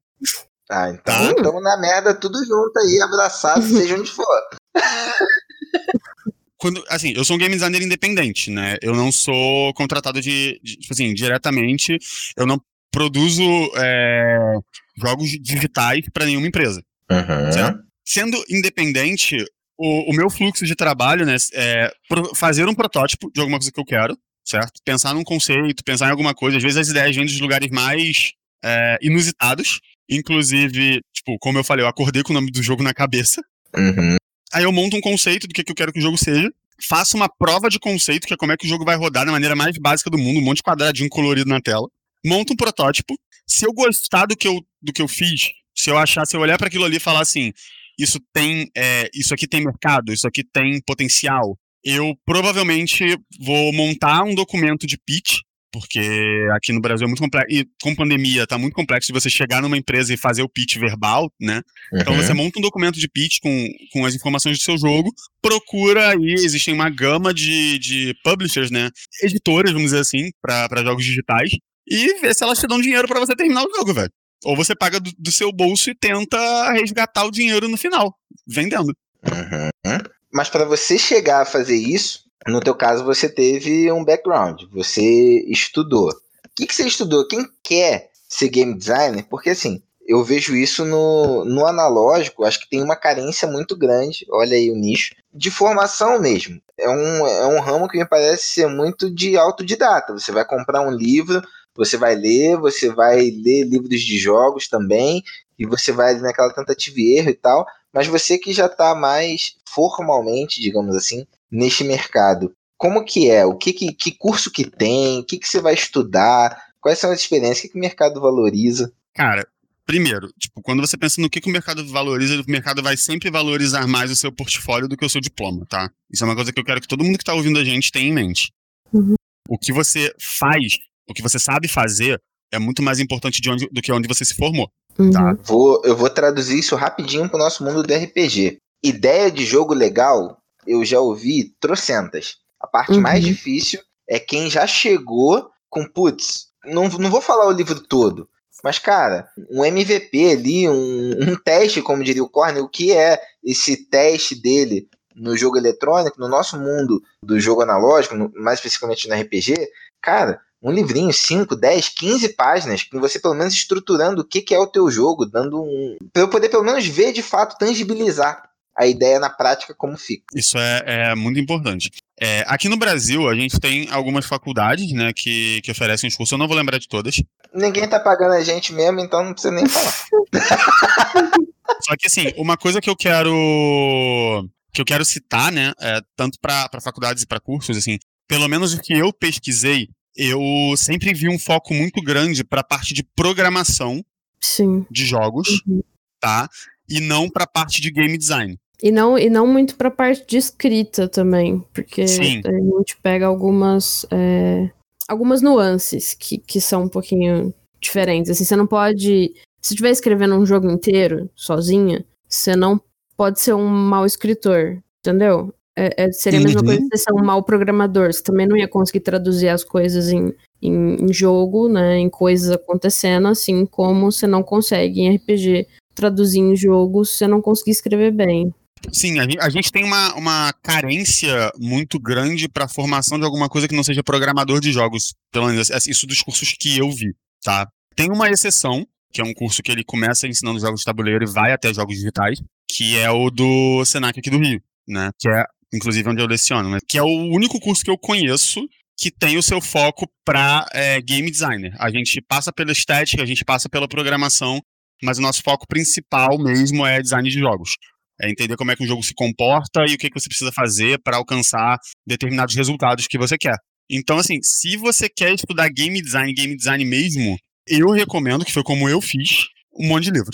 A: Ah, então tá. estamos na merda tudo junto aí, abraçado, seja onde for.
B: Quando, assim, eu sou um game designer independente, né? Eu não sou contratado de, de tipo assim, diretamente. Eu não produzo é, jogos digitais para nenhuma empresa.
A: Uhum.
B: Sendo independente, o, o, meu fluxo de trabalho, né, é fazer um protótipo de alguma coisa que eu quero, certo? Pensar num conceito, pensar em alguma coisa. Às vezes as ideias vêm dos lugares mais é, inusitados. Inclusive, tipo, como eu falei, eu acordei com o nome do jogo na cabeça.
A: Uhum.
B: Aí eu monto um conceito do que, que eu quero que o jogo seja. Faço uma prova de conceito, que é como é que o jogo vai rodar da maneira mais básica do mundo, um monte de quadradinho colorido na tela. Monto um protótipo. Se eu gostar do que eu, do que eu fiz, se eu achar, se eu olhar para aquilo ali e falar assim, isso tem, é, isso aqui tem mercado, isso aqui tem potencial, eu provavelmente vou montar um documento de pitch porque aqui no Brasil é muito complexo, e com pandemia tá muito complexo de você chegar numa empresa e fazer o pitch verbal, né? Uhum. Então você monta um documento de pitch com, com as informações do seu jogo, procura aí, existem uma gama de, de publishers, né? Editoras, vamos dizer assim, para jogos digitais, e vê se elas te dão dinheiro para você terminar o jogo, velho. Ou você paga do, do, seu bolso e tenta resgatar o dinheiro no final, vendendo.
A: Uhum. Mas para você chegar a fazer isso, no teu caso, você teve um background, você estudou. O que, que você estudou? Quem quer ser game designer? Porque assim, eu vejo isso no, no analógico, acho que tem uma carência muito grande, olha aí o nicho, de formação mesmo. É um, é um ramo que me parece ser muito de autodidata. Você vai comprar um livro, você vai ler, você vai ler livros de jogos também, e você vai naquela tentativa e erro e tal, mas você que já está mais formalmente, digamos assim, neste mercado. Como que é? O que, que, que curso que tem? O que, que você vai estudar? Quais são as experiências? O que, que o mercado valoriza?
B: Cara, primeiro, tipo, quando você pensa no que, que o mercado valoriza, o mercado vai sempre valorizar mais o seu portfólio do que o seu diploma, tá? Isso é uma coisa que eu quero que todo mundo que está ouvindo a gente tenha em mente.
C: Uhum.
B: O que você faz, o que você sabe fazer, é muito mais importante onde, do que onde você se formou.
C: Uhum.
B: Tá?
A: Vou, eu vou traduzir isso rapidinho para o nosso mundo do RPG. Ideia de jogo legal eu já ouvi trocentas. A parte uhum. mais difícil é quem já chegou com, putz, não, não vou falar o livro todo, mas, cara, um MVP ali, um, um teste, como diria o Corner, o que é esse teste dele no jogo eletrônico, no nosso mundo do jogo analógico, no, mais especificamente no RPG, cara, um livrinho, 5, 10, 15 páginas, com você pelo menos estruturando o que, que é o teu jogo, dando um. para eu poder pelo menos ver de fato, tangibilizar a ideia na prática como fica.
B: Isso é, é muito importante. É, aqui no Brasil, a gente tem algumas faculdades né, que, que oferecem os cursos, eu não vou lembrar de todas.
A: Ninguém tá pagando a gente mesmo, então não precisa nem falar.
B: Só que assim, uma coisa que eu quero que eu quero citar, né, é, tanto para faculdades e para cursos, assim, pelo menos o que eu pesquisei, eu sempre vi um foco muito grande para a parte de programação
C: Sim.
B: de jogos, uhum. tá? E não para a parte de game design.
C: E não, e não muito pra parte de escrita também, porque
B: Sim.
C: a gente pega algumas, é, algumas nuances que, que são um pouquinho diferentes. Assim, você não pode. Se estiver escrevendo um jogo inteiro, sozinha, você não pode ser um mau escritor, entendeu? É, é, seria a mesma uhum. coisa que você ser um mau programador. Você também não ia conseguir traduzir as coisas em, em, em jogo, né? Em coisas acontecendo, assim como você não consegue em RPG traduzir em jogo se você não conseguir escrever bem.
B: Sim, a gente, a gente tem uma, uma carência muito grande para a formação de alguma coisa que não seja programador de jogos. Pelo menos assim, isso dos cursos que eu vi, tá? Tem uma exceção, que é um curso que ele começa ensinando jogos de tabuleiro e vai até jogos digitais, que é o do Senac aqui do Rio, né? Que é, inclusive, onde eu leciono, né? Que é o único curso que eu conheço que tem o seu foco para é, game designer. A gente passa pela estética, a gente passa pela programação, mas o nosso foco principal mesmo é design de jogos. É entender como é que um jogo se comporta e o que, que você precisa fazer para alcançar determinados resultados que você quer. Então, assim, se você quer estudar game design, game design mesmo, eu recomendo, que foi como eu fiz, um monte de livro.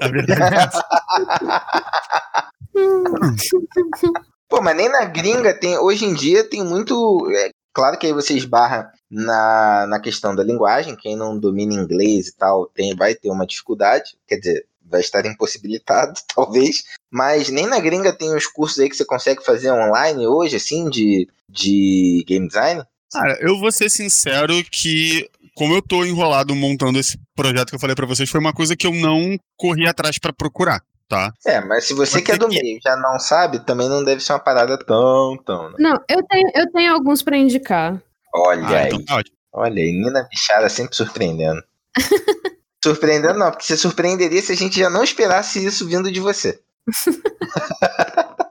B: A verdade é essa.
A: Pô, mas nem na gringa tem. Hoje em dia tem muito. É, claro que aí você esbarra na, na questão da linguagem. Quem não domina inglês e tal tem, vai ter uma dificuldade. Quer dizer, vai estar impossibilitado, talvez. Mas nem na gringa tem os cursos aí que você consegue fazer online hoje, assim, de, de game design?
B: Cara, eu vou ser sincero que, como eu tô enrolado montando esse projeto que eu falei para vocês, foi uma coisa que eu não corri atrás para procurar. Tá.
A: É, mas se você, que é do meio já não sabe, também não deve ser uma parada tão, tão.
C: Né? Não, eu tenho, eu tenho alguns para indicar.
A: Olha ah, aí. Então tá Olha aí, Nina Bichara sempre surpreendendo. surpreendendo não, porque você surpreenderia se a gente já não esperasse isso vindo de você.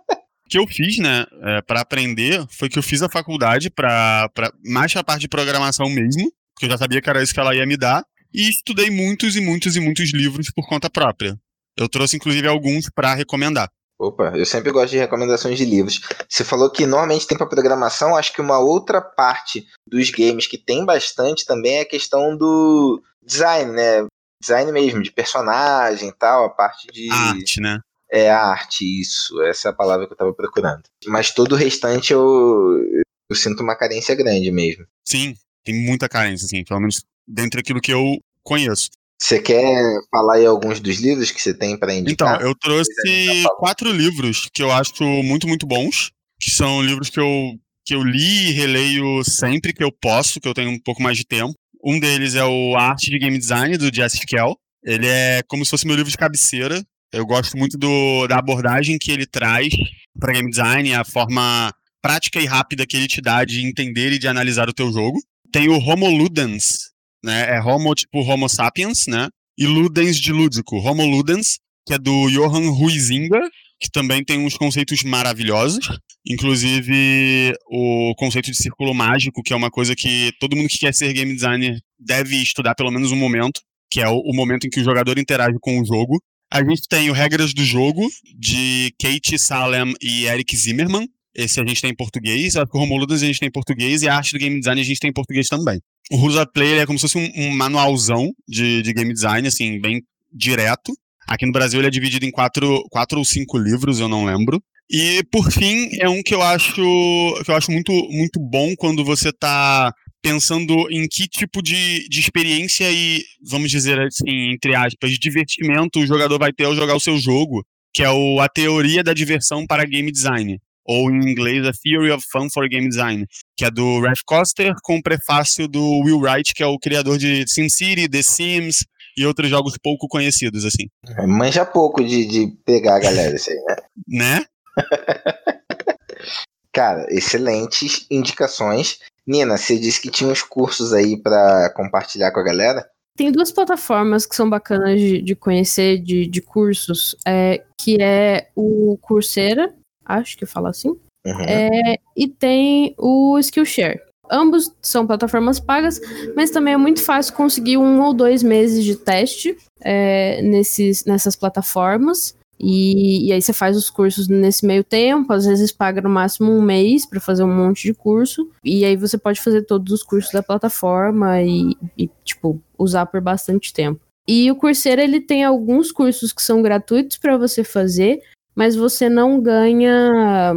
B: O que eu fiz, né, é, para aprender, foi que eu fiz a faculdade para mais a parte de programação mesmo, porque eu já sabia que era isso que ela ia me dar, e estudei muitos e muitos e muitos livros por conta própria. Eu trouxe inclusive alguns para recomendar.
A: Opa, eu sempre gosto de recomendações de livros. Você falou que normalmente tem para programação, acho que uma outra parte dos games que tem bastante também é a questão do design, né? Design mesmo, de personagem e tal, a parte de.
B: Arte, né?
A: É arte, isso. Essa é a palavra que eu tava procurando. Mas todo o restante eu, eu sinto uma carência grande mesmo.
B: Sim, tem muita carência, assim, pelo menos dentro daquilo que eu conheço.
A: Você quer falar aí alguns dos livros que você tem para indicar?
B: Então, eu trouxe quatro livros que eu acho muito, muito bons, que são livros que eu, que eu li e releio sempre que eu posso, que eu tenho um pouco mais de tempo. Um deles é o Arte de Game Design, do Jesse Kell. Ele é como se fosse meu livro de cabeceira. Eu gosto muito do, da abordagem que ele traz para game design, a forma prática e rápida que ele te dá de entender e de analisar o teu jogo. Tem o Homo Ludens, né? É Homo tipo Homo sapiens, né? E Ludens de lúdico, Homo Ludens, que é do Johan Huizinga, que também tem uns conceitos maravilhosos, inclusive o conceito de círculo mágico, que é uma coisa que todo mundo que quer ser game designer deve estudar pelo menos um momento, que é o, momento em que o jogador interage com o jogo. A gente tem o Regras do Jogo, de Kate Salem e Eric Zimmerman. Esse a gente tem em português, o Romuludas a gente tem em português, e a arte do game design a gente tem em português também. O Rules of Play é como se fosse um, um manualzão de, de game design, assim, bem direto. Aqui no Brasil ele é dividido em quatro, quatro ou cinco livros, eu não lembro. E por fim, é um que eu acho que eu acho muito, muito bom quando você está pensando em que tipo de, de experiência e, vamos dizer assim, entre aspas, divertimento o jogador vai ter ao jogar o seu jogo, que é o, a teoria da diversão para game design ou em inglês A Theory of Fun for Game Design, que é do Ralph Coster, com o prefácio do Will Wright, que é o criador de SimCity, The Sims e outros jogos pouco conhecidos, assim.
A: É, manja pouco de, de pegar a galera, isso aí, né?
B: né?
A: Cara, excelentes indicações. Nina, você disse que tinha uns cursos aí para compartilhar com a galera?
C: Tem duas plataformas que são bacanas de, de conhecer, de, de cursos, é, que é o Coursera, acho que fala assim. Uhum. É, e tem o Skillshare. Ambos são plataformas pagas, mas também é muito fácil conseguir um ou dois meses de teste é, nesses, nessas plataformas. E, e, aí você faz os cursos nesse meio tempo, às vezes paga no máximo um mês para fazer um monte de curso. E aí você pode fazer todos os cursos da plataforma e, e tipo, usar por bastante tempo. E o Coursera, ele tem alguns cursos que são gratuitos para você fazer, mas você não ganha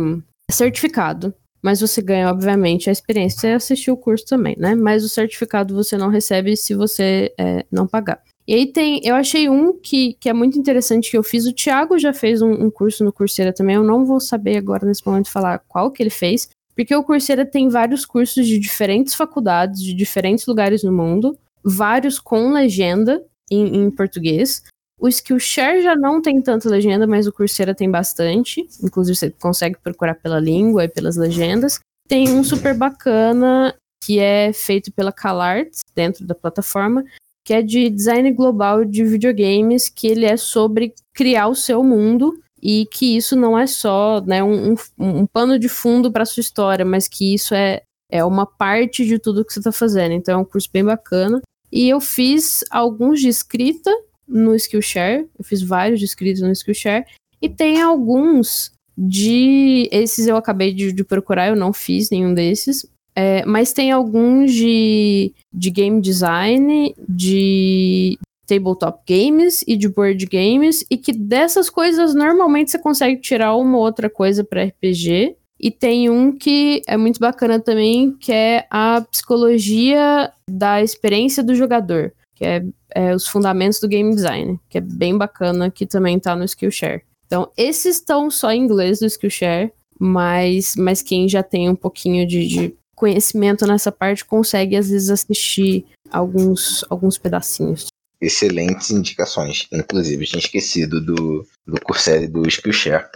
C: certificado. Mas você ganha, obviamente, a experiência. Você assistiu o curso também, né? Mas o certificado você não recebe se você é, não pagar. E aí tem, eu achei um que, que é muito interessante que eu fiz. O Thiago já fez um, um curso no Coursera também. Eu não vou saber agora nesse momento falar qual que ele fez, porque o Coursera tem vários cursos de diferentes faculdades, de diferentes lugares no mundo, vários com legenda em, em português. O Skillshare já não tem tanta legenda, mas o Coursera tem bastante. Inclusive, você consegue procurar pela língua e pelas legendas. Tem um super bacana que é feito pela CalArts, dentro da plataforma, que é de design global de videogames, que ele é sobre criar o seu mundo e que isso não é só né, um, um, um pano de fundo para sua história, mas que isso é, é uma parte de tudo que você está fazendo. Então é um curso bem bacana. E eu fiz alguns de escrita no Skillshare, eu fiz vários de escrita no Skillshare, e tem alguns de. Esses eu acabei de, de procurar, eu não fiz nenhum desses. É, mas tem alguns de, de game design, de tabletop games e de board games, e que dessas coisas normalmente você consegue tirar uma outra coisa para RPG. E tem um que é muito bacana também, que é a psicologia da experiência do jogador, que é, é os fundamentos do game design, que é bem bacana, que também tá no Skillshare. Então, esses estão só em inglês do Skillshare, mas, mas quem já tem um pouquinho de, de conhecimento nessa parte consegue, às vezes, assistir alguns, alguns pedacinhos
A: excelentes indicações. Inclusive, tinha esquecido do, do Coursera e do Skillshare.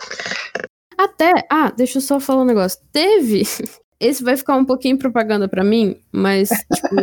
C: Até, ah, deixa eu só falar um negócio. Teve, esse vai ficar um pouquinho propaganda para mim, mas, tipo,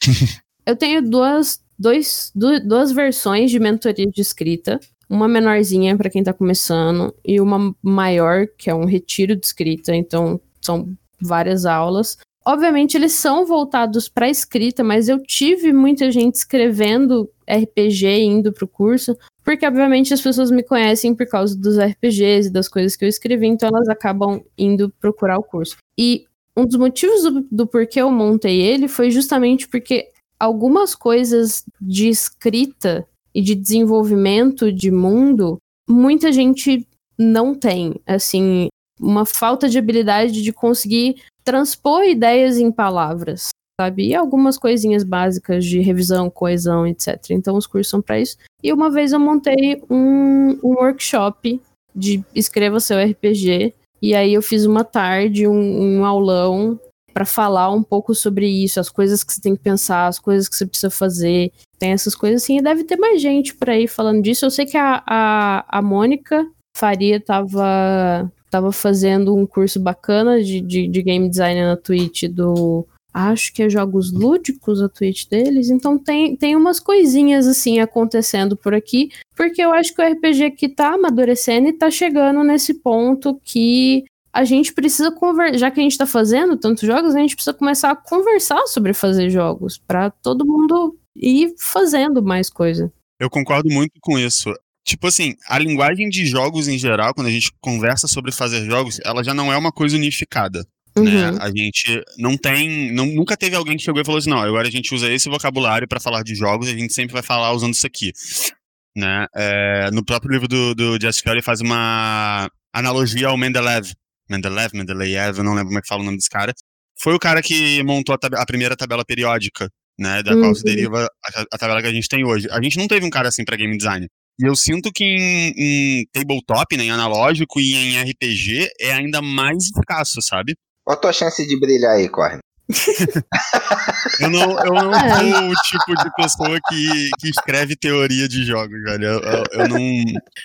C: eu tenho duas, dois, duas versões de mentoria de escrita. Uma menorzinha para quem tá começando e uma maior, que é um retiro de escrita, então são várias aulas. Obviamente, eles são voltados para escrita, mas eu tive muita gente escrevendo RPG indo pro curso, porque obviamente as pessoas me conhecem por causa dos RPGs e das coisas que eu escrevi, então elas acabam indo procurar o curso. E um dos motivos do, do porquê eu montei ele foi justamente porque algumas coisas de escrita e de desenvolvimento de mundo, muita gente não tem. Assim, uma falta de habilidade de conseguir transpor ideias em palavras, sabe? E algumas coisinhas básicas de revisão, coesão, etc. Então os cursos são para isso. E uma vez eu montei um, um workshop de escreva seu RPG. E aí eu fiz uma tarde, um, um aulão para falar um pouco sobre isso, as coisas que você tem que pensar, as coisas que você precisa fazer. Tem essas coisas assim, e deve ter mais gente por aí falando disso. Eu sei que a, a, a Mônica Faria tava tava fazendo um curso bacana de, de, de game design na Twitch do. Acho que é jogos lúdicos a Twitch deles. Então tem, tem umas coisinhas assim acontecendo por aqui. Porque eu acho que o RPG que tá amadurecendo e tá chegando nesse ponto que a gente precisa conversar, já que a gente tá fazendo tantos jogos, a gente precisa começar a conversar sobre fazer jogos, para todo mundo ir fazendo mais coisa.
B: Eu concordo muito com isso. Tipo assim, a linguagem de jogos em geral, quando a gente conversa sobre fazer jogos, ela já não é uma coisa unificada. Né? Uhum. Né? A gente não tem. Não, nunca teve alguém que chegou e falou assim: não, agora a gente usa esse vocabulário para falar de jogos a gente sempre vai falar usando isso aqui. Né? É, no próprio livro do, do Jessica ele faz uma analogia ao Mendeleev. Mendeleev, Mendeleev, eu não lembro como é que fala o nome desse cara. Foi o cara que montou a, a primeira tabela periódica, né? Da uhum. qual se deriva a, a, tabela que a gente tem hoje. A gente não teve um cara assim para game design. E eu sinto que em, em tabletop, né, em analógico e em RPG é ainda mais escasso, sabe?
A: Qual a tua chance de brilhar aí, Corre?
B: eu não, eu não sou o tipo de pessoa que, que escreve teoria de jogos, velho. Eu, eu, eu não.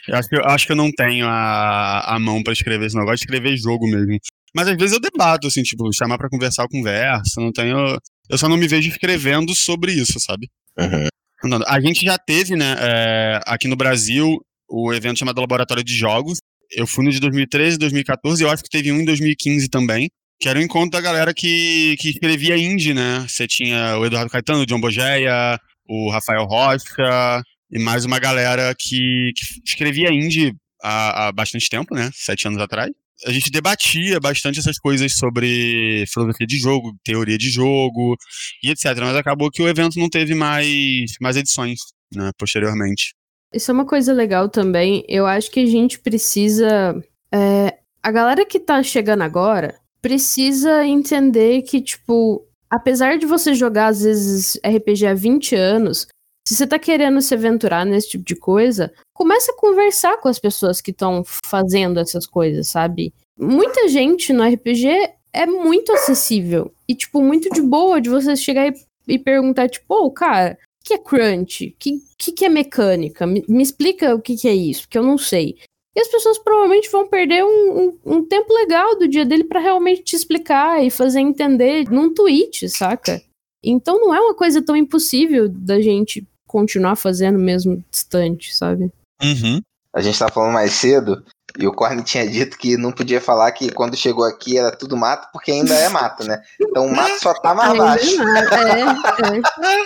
B: Eu acho, que, eu acho que eu não tenho a, a mão para escrever esse negócio, de escrever jogo mesmo. Mas às vezes eu debato, assim, tipo, chamar para conversar, eu converso. Não tenho. Eu só não me vejo escrevendo sobre isso, sabe?
A: Uhum.
B: A gente já teve, né, é, aqui no Brasil, o evento chamado Laboratório de Jogos. Eu fui no de 2013, 2014, e eu acho que teve um em 2015 também, que era o um encontro da galera que, que escrevia indie, né? Você tinha o Eduardo Caetano, o John Bogeia, o Rafael Rocha, e mais uma galera que, que escrevia indie há, há bastante tempo, né? Sete anos atrás a gente debatia bastante essas coisas sobre filosofia de jogo, teoria de jogo e etc. Mas acabou que o evento não teve mais, mais edições, né, posteriormente.
C: Isso é uma coisa legal também. Eu acho que a gente precisa. É, a galera que tá chegando agora precisa entender que, tipo, apesar de você jogar, às vezes, RPG há 20 anos, se você tá querendo se aventurar nesse tipo de coisa, começa a conversar com as pessoas que estão fazendo essas coisas, sabe? Muita gente no RPG é muito acessível e, tipo, muito de boa de você chegar e, e perguntar, tipo, ô, oh, cara, o que é crunch? O que, que, que, é mecânica? Me, me, explica o que, que é isso, que eu não sei. E as pessoas provavelmente vão perder um, um, um tempo legal do dia dele para realmente te explicar e fazer entender num tweet, saca? Então não é uma coisa tão impossível da gente continuar fazendo mesmo distante, sabe?
B: Uhum.
A: A gente tava falando mais cedo e o Corne tinha dito que não podia falar que quando chegou aqui era tudo mato, porque ainda é mato, né? Então o mato só tá mais
C: Ainda
A: baixo.
C: é, é.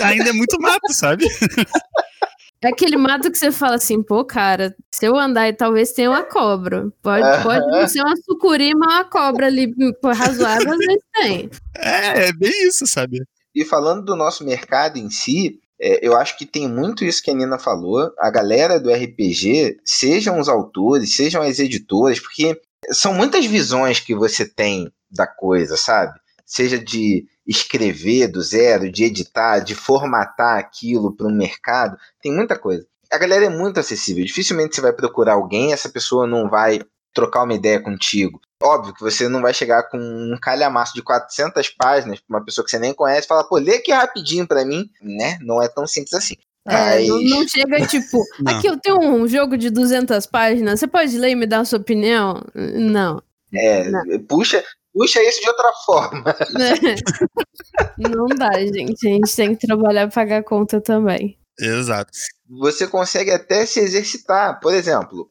B: Ainda é muito mato, sabe?
C: É aquele mato que você fala assim, pô, cara, se eu andar e talvez tenha uma cobra. Pode,
A: Aham.
C: pode não ser uma sucuri, mas uma cobra ali razoável, às vezes tem.
B: É, é bem isso, sabe?
A: E falando do nosso mercado em si, é, eu acho que tem muito isso que a Nina falou. A galera do RPG, sejam os autores, sejam as editoras, porque são muitas visões que você tem da coisa, sabe? Seja de escrever do zero, de editar, de formatar aquilo para um mercado, tem muita coisa. A galera é muito acessível. Dificilmente você vai procurar alguém, essa pessoa não vai trocar uma ideia contigo. Óbvio que você não vai chegar com um calhamaço de 400 páginas pra uma pessoa que você nem conhece e falar, pô, lê aqui rapidinho pra mim, né? Não é tão simples assim.
C: É, não,
A: Mas-
C: não chega tipo,
B: Não.
C: aqui eu tenho um jogo de 200 páginas, você pode ler e me dar a sua opinião? Não.
A: É, puxa, puxa isso de outra forma.
C: Não dá, gente. A gente tem que trabalhar e pagar a conta também.
B: Exato.
A: Você consegue até se exercitar. Por exemplo,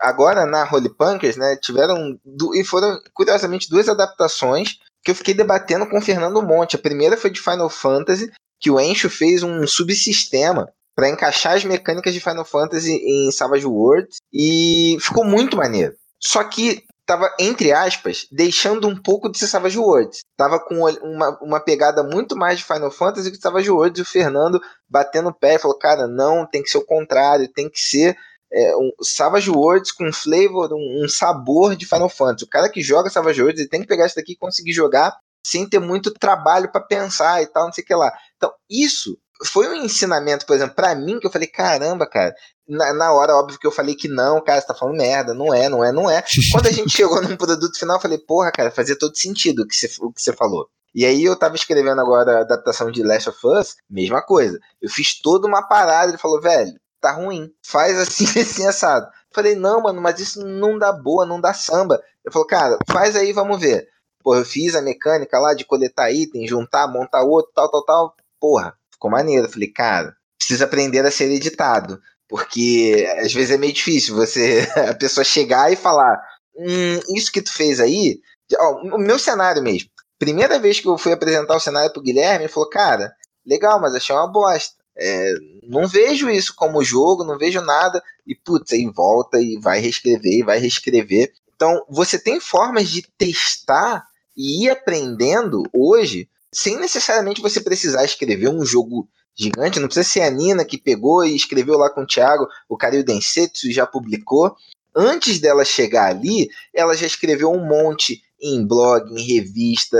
A: agora na Holy Punkers, né, tiveram e foram curiosamente duas adaptações que eu fiquei debatendo com o Fernando Monte. A primeira foi de Final Fantasy, que o Encho fez um subsistema para encaixar as mecânicas de Final Fantasy em Savage Worlds e ficou muito maneiro. Só que tava, entre aspas, deixando um pouco de ser Savage Worlds. Tava com uma, uma pegada muito mais de Final Fantasy que Savage Worlds e o Fernando batendo o pé falou, cara, não, tem que ser o contrário, tem que ser é, um Savage Worlds com flavor, um, um sabor de Final Fantasy. O cara que joga Savage Worlds, ele tem que pegar isso daqui e conseguir jogar sem ter muito trabalho para pensar e tal, não sei o que lá. Então, isso foi um ensinamento, por exemplo, para mim, que eu falei, caramba, cara, na, na hora, óbvio que eu falei que não, cara, você tá falando merda, não é, não é, não é. Quando a gente chegou num produto final, eu falei, porra, cara, fazia todo sentido o que você, o que você falou. E aí eu tava escrevendo agora a adaptação de Last of Us, mesma coisa. Eu fiz toda uma parada, ele falou, velho, tá ruim, faz assim, assim, assado. Falei, não, mano, mas isso não dá boa, não dá samba. Ele falou, cara, faz aí, vamos ver. Pô, eu fiz a mecânica lá de coletar item, juntar, montar outro, tal, tal, tal. Porra, ficou maneiro. Eu falei, cara, precisa aprender a ser editado. Porque às vezes é meio difícil você, a pessoa chegar e falar, hum, isso que tu fez aí, ó, o meu cenário mesmo. Primeira vez que eu fui apresentar o cenário pro Guilherme, ele falou, cara, legal, mas achei uma bosta. É, não vejo isso como jogo, não vejo nada. E putz, aí volta e vai reescrever, e vai reescrever. Então, você tem formas de testar e ir aprendendo hoje, sem necessariamente você precisar escrever um jogo gigante. Não precisa ser a Nina que pegou e escreveu lá com o Thiago, o Karyu Densetsu e já publicou. Antes dela chegar ali, ela já escreveu um monte em blog, em revista,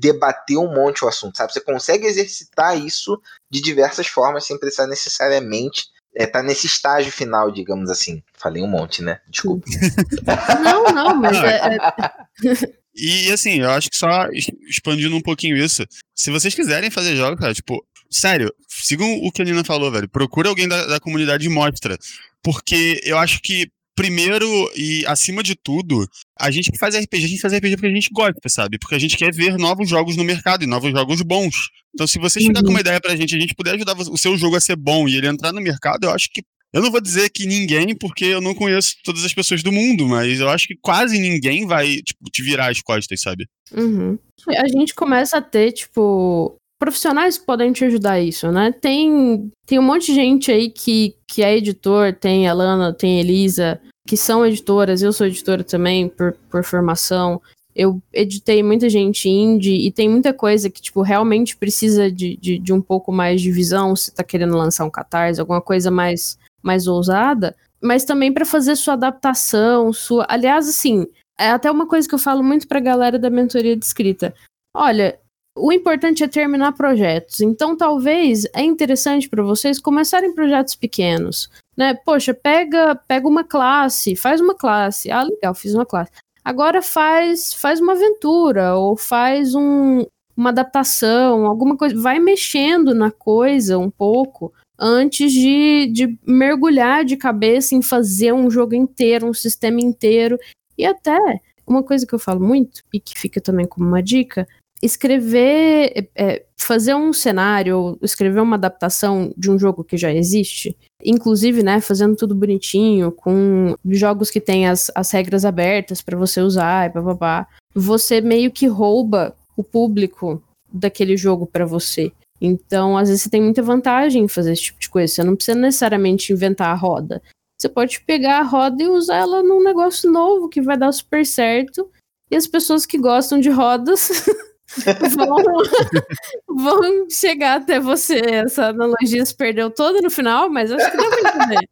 A: debateu um monte o assunto, sabe? Você consegue exercitar isso de diversas formas sem precisar necessariamente estar é, tá nesse estágio final, digamos assim. Falei um monte, né? Desculpa.
C: Não, não, mas é, é...
B: E assim, eu acho que só expandindo um pouquinho isso, se vocês quiserem fazer jogos, cara, tipo, sério, sigam o que a Nina falou, velho. Procura alguém da, da comunidade e mostra. Porque eu acho que primeiro e acima de tudo, a gente que faz RPG, a gente faz RPG porque a gente gosta, sabe? Porque a gente quer ver novos jogos no mercado e novos jogos bons. Então, se você chegar uhum. com uma ideia pra gente, a gente puder ajudar o seu jogo a ser bom e ele entrar no mercado, eu acho que. Eu não vou dizer que ninguém, porque eu não conheço todas as pessoas do mundo, mas eu acho que quase ninguém vai, tipo, te virar as costas, sabe?
C: Uhum. A gente começa a ter, tipo, profissionais que podem te ajudar a isso, né? Tem, tem um monte de gente aí que, que é editor, tem a Lana, tem a Elisa, que são editoras, eu sou editora também por, por formação. Eu editei muita gente indie e tem muita coisa que, tipo, realmente precisa de, de, de um pouco mais de visão, se tá querendo lançar um catarse, alguma coisa mais, mais ousada, mas também para fazer sua adaptação, sua. Aliás, assim, é até uma coisa que eu falo muito pra galera da mentoria de escrita. Olha, o importante é terminar projetos. Então, talvez é interessante para vocês começarem projetos pequenos, né? Poxa, pega, pega uma classe, faz uma classe. Ah, legal, fiz uma classe. Agora faz, faz uma aventura ou faz um, uma adaptação, alguma coisa. Vai mexendo na coisa um pouco antes de, de mergulhar de cabeça em fazer um jogo inteiro, um sistema inteiro. E até uma coisa que eu falo muito e que fica também como uma dica escrever, é, fazer um cenário, escrever uma adaptação de um jogo que já existe, inclusive, né, fazendo tudo bonitinho, com jogos que tem as, as regras abertas para você usar e babá, você meio que rouba o público daquele jogo para você. Então, às vezes você tem muita vantagem em fazer esse tipo de coisa. Você não precisa necessariamente inventar a roda. Você pode pegar a roda e usar ela num negócio novo que vai dar super certo. E as pessoas que gostam de rodas vão, vão chegar até você. Essa analogia se perdeu toda no final, mas acho que deu pra entender.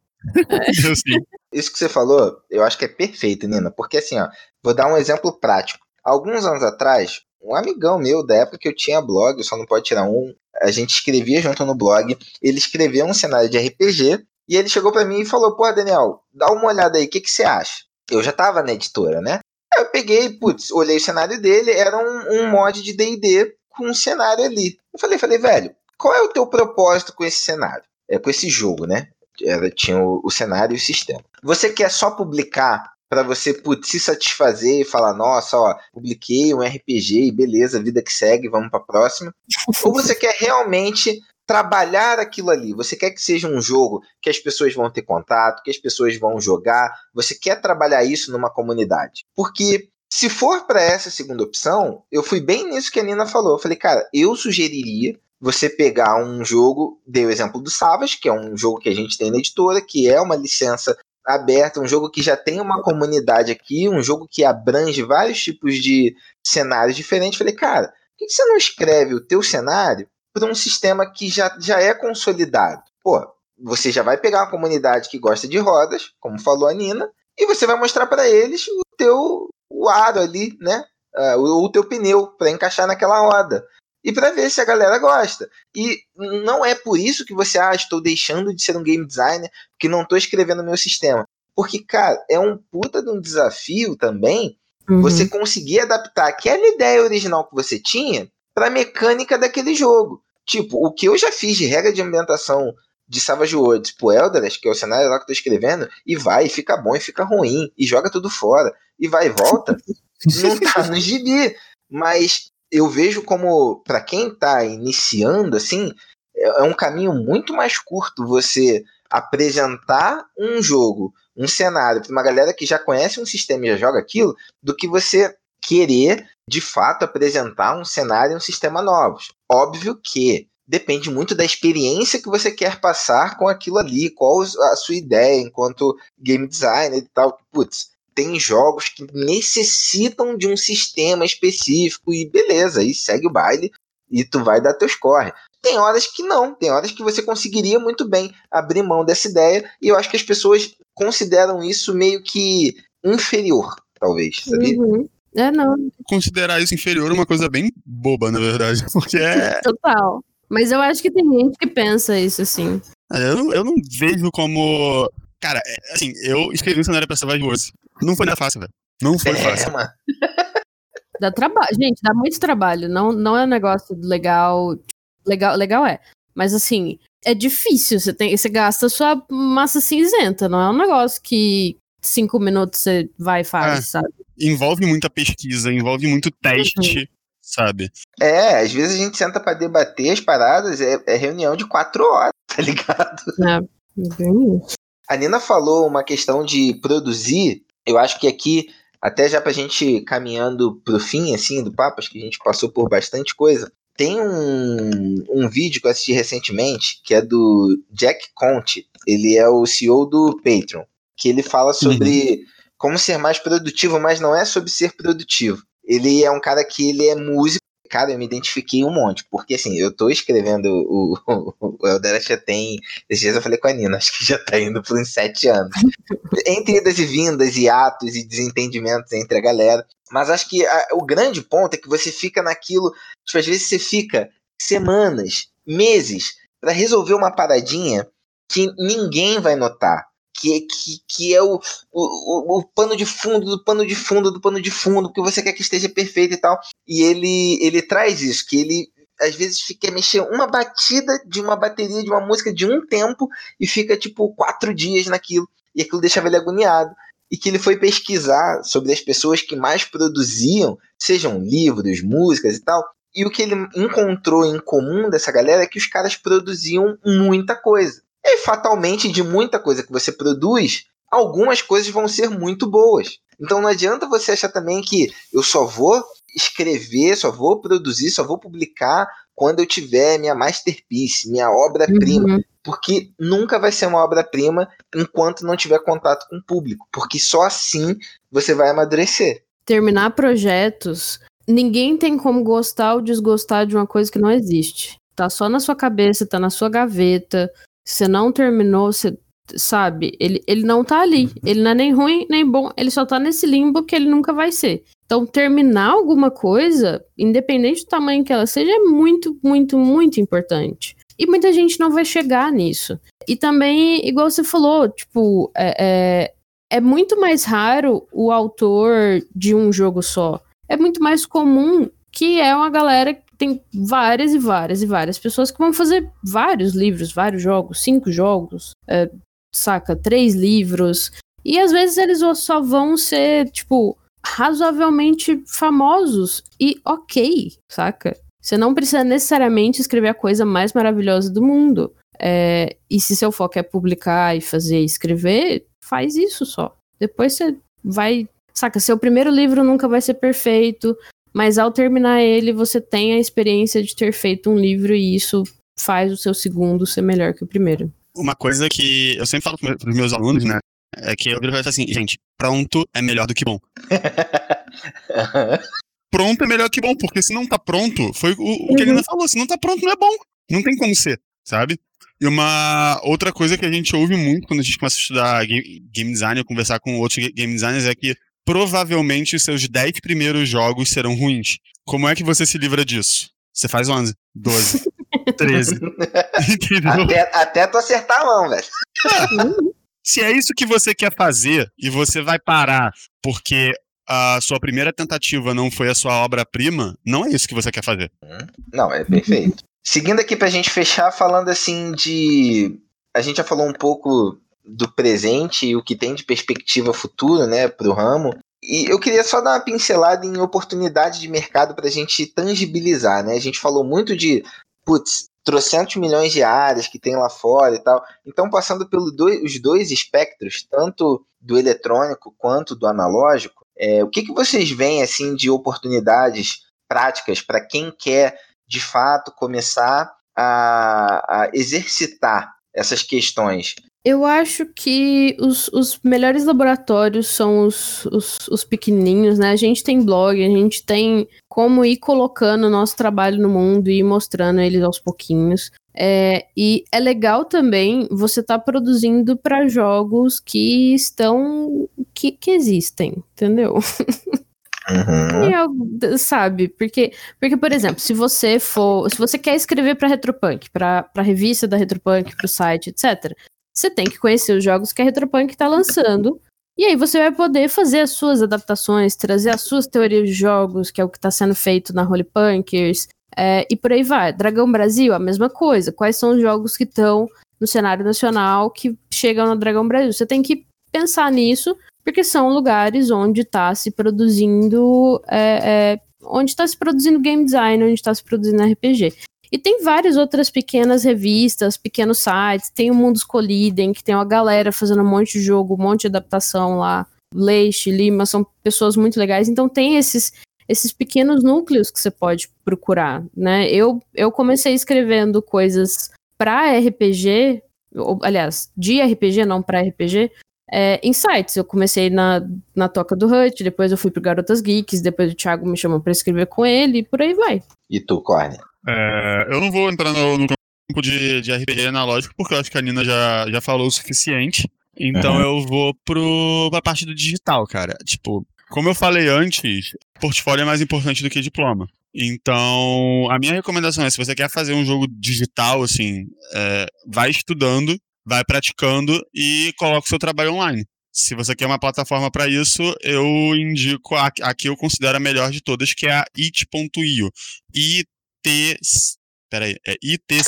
A: Isso que você falou, eu acho que é perfeito, Nina, porque assim, ó, vou dar um exemplo prático. Alguns anos atrás, um amigão meu da época que eu tinha blog, só não pode tirar um, a gente escrevia junto no blog, ele escreveu um cenário de RPG e ele chegou para mim e falou: Pô, Daniel, dá uma olhada aí, o que, que você acha? Eu já tava na editora, né? Aí eu peguei, putz, olhei o cenário dele, era um, um mod de DD com um cenário ali. Eu falei, falei, velho, qual é o teu propósito com esse cenário? É, com esse jogo, né? Era, tinha o, o cenário e o sistema. Você quer só publicar para você putz, se satisfazer e falar, nossa, ó, publiquei um RPG e beleza, vida que segue, vamos para próxima. Ou você quer realmente trabalhar aquilo ali. Você quer que seja um jogo que as pessoas vão ter contato, que as pessoas vão jogar. Você quer trabalhar isso numa comunidade. Porque se for para essa segunda opção, eu fui bem nisso que a Nina falou. Eu falei, cara, eu sugeriria você pegar um jogo, dei o exemplo do Savage, que é um jogo que a gente tem na editora, que é uma licença aberta, um jogo que já tem uma comunidade aqui, um jogo que abrange vários tipos de cenários diferentes. Falei, cara, por que você não escreve o teu cenário para um sistema que já, já é consolidado. Pô, você já vai pegar uma comunidade que gosta de rodas, como falou a Nina, e você vai mostrar para eles o teu o aro ali, né? Uh, o, o teu pneu para encaixar naquela roda. E para ver se a galera gosta. E não é por isso que você, ah, estou deixando de ser um game designer, porque não estou escrevendo meu sistema. Porque, cara, é um puta de um desafio também uhum. você conseguir adaptar aquela ideia original que você tinha para a mecânica daquele jogo. Tipo, o que eu já fiz de regra de ambientação de Savage Worlds pro Elderest, que é o cenário lá que eu tô escrevendo, e vai, e fica bom, e fica ruim, e joga tudo fora, e vai e volta, não tá no gibi. Mas eu vejo como, para quem tá iniciando, assim, é, é um caminho muito mais curto você apresentar um jogo, um cenário para uma galera que já conhece um sistema e já joga aquilo, do que você querer de fato apresentar um cenário e um sistema novos. Óbvio que depende muito da experiência que você quer passar com aquilo ali, qual a sua ideia enquanto game designer e tal. Putz, tem jogos que necessitam de um sistema específico e beleza, aí segue o baile e tu vai dar teus corre. Tem horas que não, tem horas que você conseguiria muito bem abrir mão dessa ideia e eu acho que as pessoas consideram isso meio que inferior, talvez, sabia? Uhum.
C: É, não.
B: Considerar isso inferior é uma coisa bem boba, na verdade. Porque é.
C: Total. Mas eu acho que tem gente que pensa isso, assim.
B: É, eu não, eu não vejo como. Cara, é, assim, eu escrevi um cenário pra Savage Wars. Não foi nada fácil, velho. Não foi é, fácil. Mano.
C: Dá trabalho. Gente, dá muito trabalho. Não, não é um negócio legal. Legal, legal é. Mas assim, é difícil. Você, tem, você gasta sua massa cinzenta. Não é um negócio que cinco minutos você vai e faz, é. sabe?
B: envolve muita pesquisa, envolve muito teste, uhum. sabe?
A: É, às vezes a gente senta para debater as paradas, é, é, reunião de quatro horas, tá ligado? É, bem isso. A Nina falou uma questão de produzir, eu acho que aqui, até já pra gente caminhando pro fim, assim, do papo, acho que a gente passou por bastante coisa, tem um, um vídeo que eu assisti recentemente, que é do Jack Conte, ele é o CEO do Patreon, que ele fala sobre... Uhum como ser mais produtivo, mas não é sobre ser produtivo. Ele é um cara que ele é músico. Cara, eu me identifiquei um monte, porque assim, eu tô escrevendo o, o, o Elder já tem. Esses dias eu falei com a Nina, acho que já tá indo por uns sete anos. entre idas e vindas, e atos e desentendimentos entre a galera. Mas acho que a, o grande ponto é que você fica naquilo. Tipo, às vezes você fica semanas, meses, para resolver uma paradinha que ninguém vai notar que, que, que é o, o, o, pano de fundo do pano de fundo do pano de fundo, que você quer que esteja perfeito e tal. E ele, ele traz isso, que ele às vezes fica mexendo uma batida de uma bateria de uma música de um tempo e fica tipo quatro dias naquilo. E aquilo deixava ele agoniado. E que ele foi pesquisar sobre as pessoas que mais produziam, sejam livros, músicas e tal. E o que ele encontrou em comum dessa galera é que os caras produziam muita coisa. E fatalmente, de muita coisa que você produz, algumas coisas vão ser muito boas. Então não adianta você achar também que eu só vou escrever, só vou produzir, só vou publicar quando eu tiver minha masterpiece, minha obra-prima. Uhum. Porque nunca vai ser uma obra-prima enquanto não tiver contato com o público. Porque só assim você vai amadurecer.
C: Terminar projetos, ninguém tem como gostar ou desgostar de uma coisa que não existe. Tá só na sua cabeça, tá na sua gaveta. Você não terminou, você sabe? Ele, ele não tá ali. Ele não é nem ruim nem bom. Ele só tá nesse limbo que ele nunca vai ser. Então, terminar alguma coisa, independente do tamanho que ela seja, é muito, muito, muito importante. E muita gente não vai chegar nisso. E também, igual você falou, tipo, é, é, é muito mais raro o autor de um jogo só. É muito mais comum que é uma galera tem várias e várias e várias pessoas que vão fazer vários livros, vários jogos, cinco jogos, é, saca? Três livros. E às vezes eles só vão ser, tipo, razoavelmente famosos e ok, saca? Você não precisa necessariamente escrever a coisa mais maravilhosa do mundo. É, e se seu foco é publicar e fazer escrever, faz isso só. Depois você vai. Saca, seu primeiro livro nunca vai ser perfeito, mas ao terminar ele, você tem a experiência de ter feito um livro e isso faz o seu segundo ser melhor que o primeiro.
B: Uma coisa que eu sempre falo para os meus alunos, né? É que eu viro assim, gente, pronto é melhor do que bom. pronto é melhor que bom, porque se não tá pronto, foi o, o que ele ainda falou, se não tá pronto não é bom. Não tem como ser, sabe? E uma outra coisa que a gente ouve muito quando a gente começa a estudar game, game design ou conversar com outros game designers é que provavelmente os seus 10 primeiros jogos serão ruins. Como é que você se livra disso? Você faz 11, 12, 13.
A: Entendeu? Até, até tu acertar a mão, velho.
B: Se é isso que você quer fazer e você vai parar porque a sua primeira tentativa não foi a sua obra-prima, não é isso que você quer fazer.
A: Não, é perfeito. Seguindo aqui pra gente fechar, falando assim de. A gente já falou um pouco do presente e o que tem de perspectiva futura, né, pro ramo. E eu queria só dar uma pincelada em oportunidade de mercado para a gente tangibilizar, né? A gente falou muito de, putz, trocentos milhões de áreas que tem lá fora e tal. Então, passando pelos dois, dois espectros, tanto do eletrônico quanto do analógico, é, o que, que vocês veem assim de oportunidades práticas para quem quer de fato começar a, a exercitar essas questões
C: eu acho que os, os melhores laboratórios são os, os, os, pequenininhos, né? A gente tem blog, a gente tem como ir colocando o nosso trabalho no mundo e ir mostrando eles aos pouquinhos. É, e é legal também você estar tá produzindo para jogos que estão. Que, que existem, entendeu?
A: Uhum.
C: Eu, sabe, porque, porque, por exemplo, se você for. Se você quer escrever para Retropunk, para a revista da Retropunk, para o site, etc., você tem que conhecer os jogos que a Retropunk está lançando. E aí você vai poder fazer as suas adaptações, trazer as suas teorias de jogos, que é o que está sendo feito na Holy Punkers, é, e por aí vai. Dragão Brasil, a mesma coisa. Quais são os jogos que estão no cenário nacional que chegam no Dragão Brasil? Você tem que pensar nisso, porque são lugares onde está se produzindo. É, é, onde está se produzindo game design, onde está se produzindo RPG. E tem várias outras pequenas revistas, pequenos sites. Tem o Mundos Colidem, que tem uma galera fazendo um monte de jogo, um monte de adaptação lá. Leixe, Lima, são pessoas muito legais. Então tem esses esses pequenos núcleos que você pode procurar, né? Eu, eu comecei escrevendo coisas para RPG, ou, aliás, de RPG, não para RPG, é, em sites. Eu comecei na, na Toca do Hut, depois eu fui pro Garotas Geeks, depois o Thiago me chamou para escrever com ele, e por aí vai.
A: E tu, Corne?
B: É, eu não vou entrar no, no campo de, de RPG analógico, porque eu acho que a Nina já, já falou o suficiente. Então uhum. eu vou pro, pra parte do digital, cara. Tipo, como eu falei antes, portfólio é mais importante do que diploma. Então, a minha recomendação é, se você quer fazer um jogo digital, assim, é, vai estudando, vai praticando e coloca o seu trabalho online. Se você quer uma plataforma para isso, eu indico a, a que eu considero a melhor de todas, que é a it.io. E IT. Peraí, é itch.io.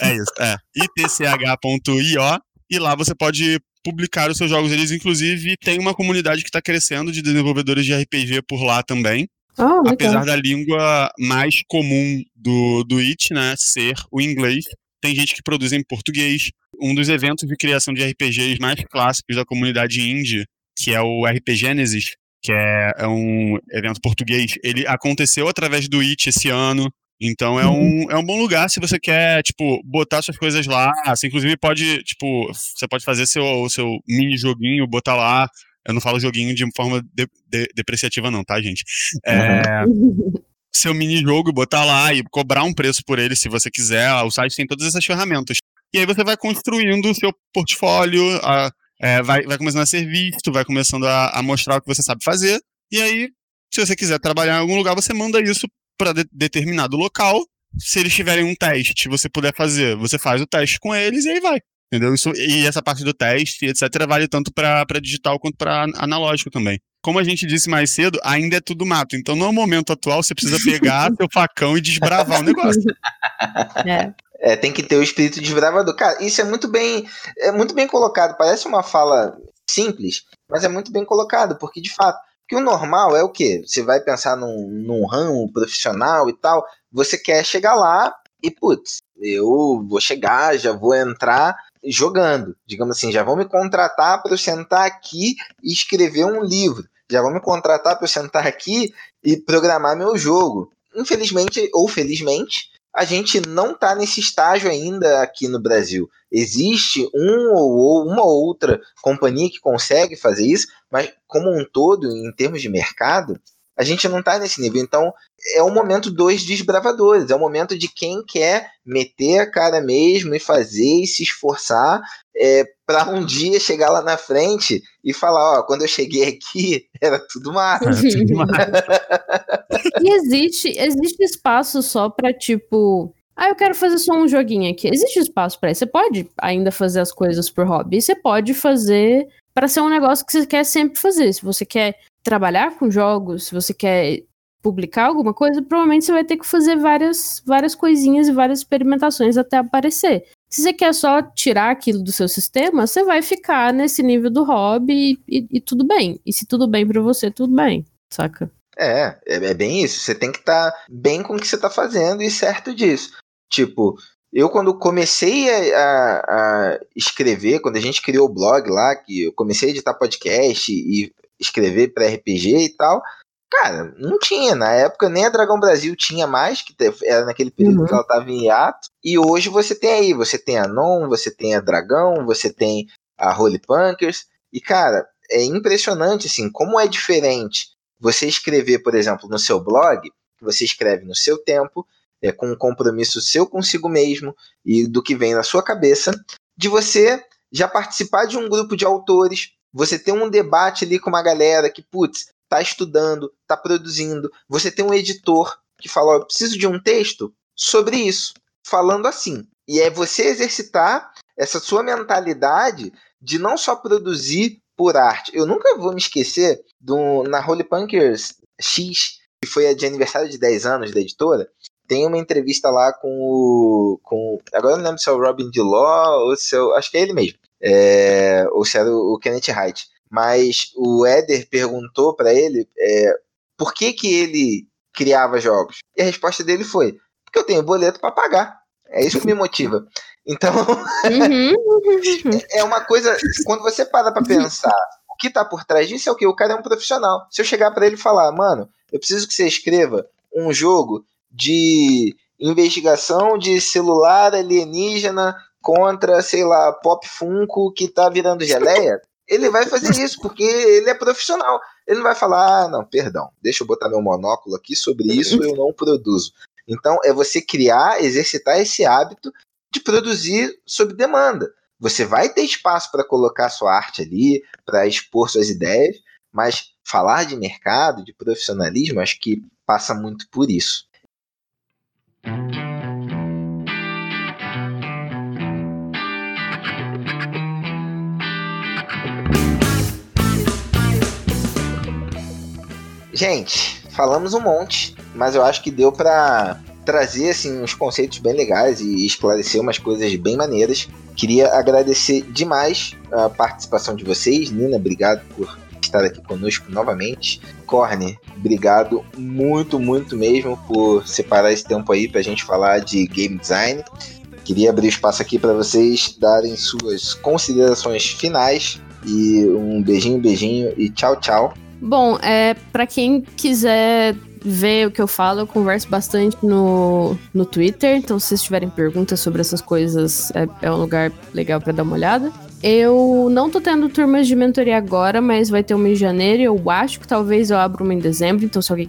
B: é isso, é. itch.io. E lá você pode publicar os seus jogos. Eles, inclusive, tem uma comunidade que está crescendo de desenvolvedores de RPG por lá também.
C: Oh,
B: apesar da língua mais comum do, do IT, né, ser o inglês. Tem gente que produz em português. Um dos eventos de criação de RPGs mais clássicos da comunidade indie, que é o RPG Genesis, que é, é um evento português, ele aconteceu através do IT esse ano. Então é um, é um bom lugar se você quer, tipo, botar suas coisas lá. Você inclusive pode, tipo, você pode fazer seu, seu mini joguinho, botar lá. Eu não falo joguinho de forma de, de, depreciativa, não, tá, gente? É, uhum. Seu mini jogo, botar lá e cobrar um preço por ele se você quiser. O site tem todas essas ferramentas. E aí você vai construindo o seu portfólio, a, é, vai, vai começando a ser visto, vai começando a, a mostrar o que você sabe fazer. E aí, se você quiser trabalhar em algum lugar, você manda isso para de determinado local. Se eles tiverem um teste, você puder fazer, você faz o teste com eles e aí vai. Entendeu? Isso, e essa parte do teste, etc., vale tanto para digital quanto para analógico também. Como a gente disse mais cedo, ainda é tudo mato. Então, no momento atual, você precisa pegar seu facão e desbravar o negócio.
A: É. é. tem que ter o espírito desbravador. Cara, isso é muito bem, é muito bem colocado. Parece uma fala simples, mas é muito bem colocado, porque de fato porque o normal é o quê? Você vai pensar num, num ramo profissional e tal, você quer chegar lá e, putz, eu vou chegar, já vou entrar jogando. Digamos assim, já vão me contratar para eu sentar aqui e escrever um livro. Já vão me contratar para eu sentar aqui e programar meu jogo. Infelizmente ou felizmente, a gente não está nesse estágio ainda aqui no Brasil. Existe um ou uma outra companhia que consegue fazer isso, mas como um todo, em termos de mercado, a gente não está nesse nível. Então, é o momento dos desbravadores, é o momento de quem quer meter a cara mesmo e fazer e se esforçar é, para um dia chegar lá na frente e falar: Ó, quando eu cheguei aqui, era tudo mato.
C: e existe, existe espaço só para tipo. Ah, eu quero fazer só um joguinho aqui. Existe espaço para isso. Você pode ainda fazer as coisas por hobby. Você pode fazer para ser um negócio que você quer sempre fazer. Se você quer trabalhar com jogos, se você quer publicar alguma coisa, provavelmente você vai ter que fazer várias, várias coisinhas e várias experimentações até aparecer. Se você quer só tirar aquilo do seu sistema, você vai ficar nesse nível do hobby e, e, e tudo bem. E se tudo bem para você, tudo bem, saca?
A: É, é, é, bem isso. Você tem que estar tá bem com o que você está fazendo e certo disso. Tipo, eu quando comecei a, a, a, escrever, quando a gente criou o blog lá, que eu comecei a editar podcast e escrever para RPG e tal. Cara, não tinha. Na época nem a Dragão Brasil tinha mais, que era naquele período uhum. que ela estava em hiato. E hoje você tem aí, você tem a Non, você tem a Dragão, você tem a Holy Punkers. E, cara, é impressionante, assim, como é diferente você escrever, por exemplo, no seu blog, que você escreve no seu tempo, é, com um compromisso seu consigo mesmo e do que vem na sua cabeça, de você já participar de um grupo de autores, você tem um debate ali com uma galera que, putz, tá estudando, tá produzindo. Você tem um editor que fala, eu preciso de um texto sobre isso, falando assim. E é você exercitar essa sua mentalidade de não só produzir por arte. Eu nunca vou me esquecer do, na Holy Punkers X, que foi a de aniversário de 10 anos da editora, tem uma entrevista lá com o. Com, agora eu não lembro se é o Robin DeLaw ou se é o, Acho que é ele mesmo é, ou se era o Kenneth Wright. Mas o Éder perguntou para ele é, por que, que ele criava jogos. E a resposta dele foi: porque eu tenho boleto para pagar. É isso que me motiva. Então, uhum. é uma coisa. Quando você para para pensar o que tá por trás disso, é o que? O cara é um profissional. Se eu chegar para ele e falar, mano, eu preciso que você escreva um jogo de investigação de celular alienígena contra, sei lá, Pop Funko que tá virando geleia, ele vai fazer isso, porque ele é profissional. Ele não vai falar, ah, não, perdão, deixa eu botar meu monóculo aqui, sobre isso eu não produzo. Então, é você criar, exercitar esse hábito de produzir sob demanda. Você vai ter espaço para colocar sua arte ali, para expor suas ideias, mas falar de mercado, de profissionalismo, acho que passa muito por isso. Gente, falamos um monte, mas eu acho que deu para trazer assim uns conceitos bem legais e esclarecer umas coisas bem maneiras. Queria agradecer demais a participação de vocês, Nina, obrigado por estar aqui conosco novamente. Corne, obrigado muito, muito mesmo por separar esse tempo aí pra gente falar de game design. Queria abrir espaço aqui para vocês darem suas considerações finais e um beijinho, beijinho e tchau, tchau.
C: Bom, é para quem quiser ver o que eu falo, eu converso bastante no, no Twitter. Então, se vocês tiverem perguntas sobre essas coisas, é, é um lugar legal para dar uma olhada. Eu não tô tendo turmas de mentoria agora, mas vai ter uma em janeiro. Eu acho que talvez eu abra uma em dezembro. Então, se alguém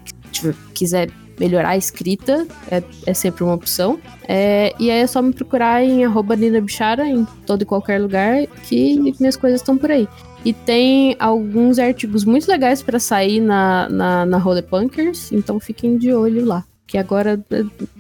C: quiser melhorar a escrita, é, é sempre uma opção. É, e aí é só me procurar em arroba Nina Bichara, em todo e qualquer lugar, que minhas coisas estão por aí. E tem alguns artigos muito legais para sair na, na, na Role Punkers, então fiquem de olho lá. Que agora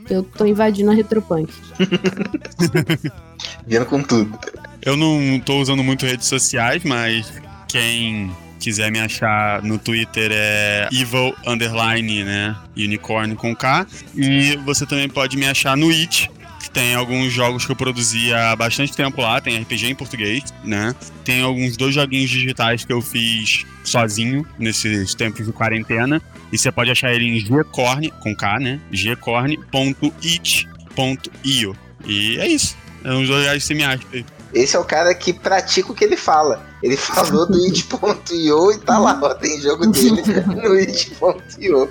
C: eu tô invadindo a Retropunk.
A: Vindo com tudo.
B: Eu não tô usando muito redes sociais, mas quem quiser me achar no Twitter é evil underline, né? Unicorn com K. E você também pode me achar no It, tem alguns jogos que eu produzi há bastante tempo lá, tem RPG em português, né? Tem alguns dois joguinhos digitais que eu fiz sozinho nesses tempos de quarentena. E você pode achar ele em gcorn, com K, né? gcorn.it.io. E é isso. É uns dois reais que você me acha.
A: Esse é o cara que pratica o que ele fala. Ele falou do it.io e tá lá, ó, tem jogo dele no it.io.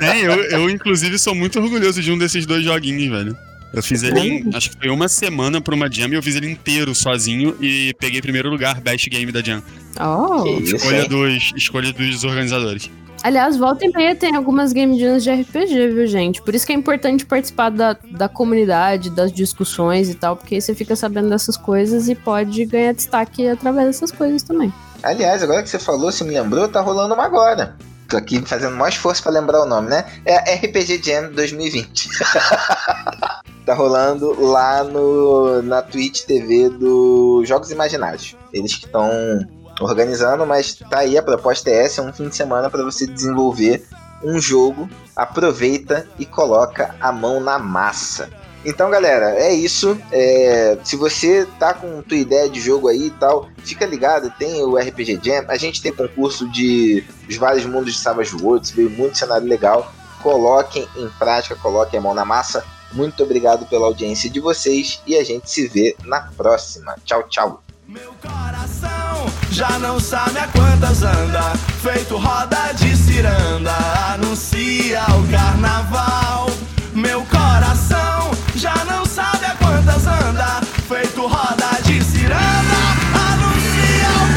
B: É, eu, eu inclusive sou muito orgulhoso de um desses dois joguinhos, velho. Eu fiz ele em, acho que foi uma semana pra uma jam e eu fiz ele inteiro sozinho e peguei primeiro lugar, best game da jam.
C: Oh.
B: Escolha, dos, escolha dos organizadores.
C: Aliás, volta e meia tem algumas game jams de RPG, viu, gente? Por isso que é importante participar da, da comunidade, das discussões e tal, porque aí você fica sabendo dessas coisas e pode ganhar destaque através dessas coisas também.
A: Aliás, agora que você falou, se me lembrou, tá rolando uma agora. Tô aqui fazendo mais esforço para lembrar o nome, né? É RPG Jam 2020. tá rolando lá no, na Twitch TV do Jogos Imaginários. Eles que estão organizando, mas tá aí a proposta é essa, é um fim de semana para você desenvolver um jogo, aproveita e coloca a mão na massa. Então, galera, é isso. É, se você tá com tua ideia de jogo aí e tal, fica ligado, tem o RPG Jam. A gente tem concurso de os vários mundos de Savage Worlds, veio muito cenário legal. Coloquem em prática, coloquem a mão na massa. Muito obrigado pela audiência de vocês e a gente se vê na próxima. Tchau, tchau. Meu coração já não sabe a quantas anda, feito roda de ciranda, anuncia o carnaval. Meu coração já não sabe a quantas anda, feito roda de ciranda, anuncia o.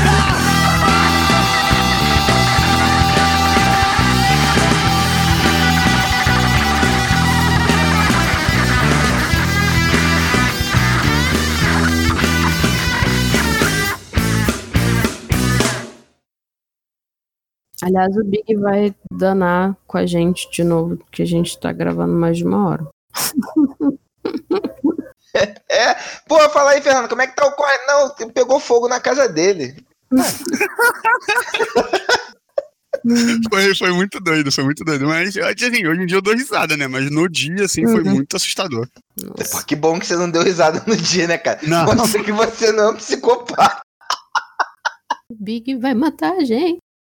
C: Aliás, o Big vai danar com a gente de novo, porque a gente tá gravando mais de uma hora.
A: É, pô, fala aí, Fernando, como é que tá o corre? Não, pegou fogo na casa dele.
B: foi, foi muito doido, foi muito doido. Mas assim, hoje em dia eu dou risada, né? Mas no dia, assim, foi uhum. muito assustador.
A: Pô, que bom que você não deu risada no dia, né, cara? Não. Mostra que você não é um psicopata.
C: Big vai matar a gente.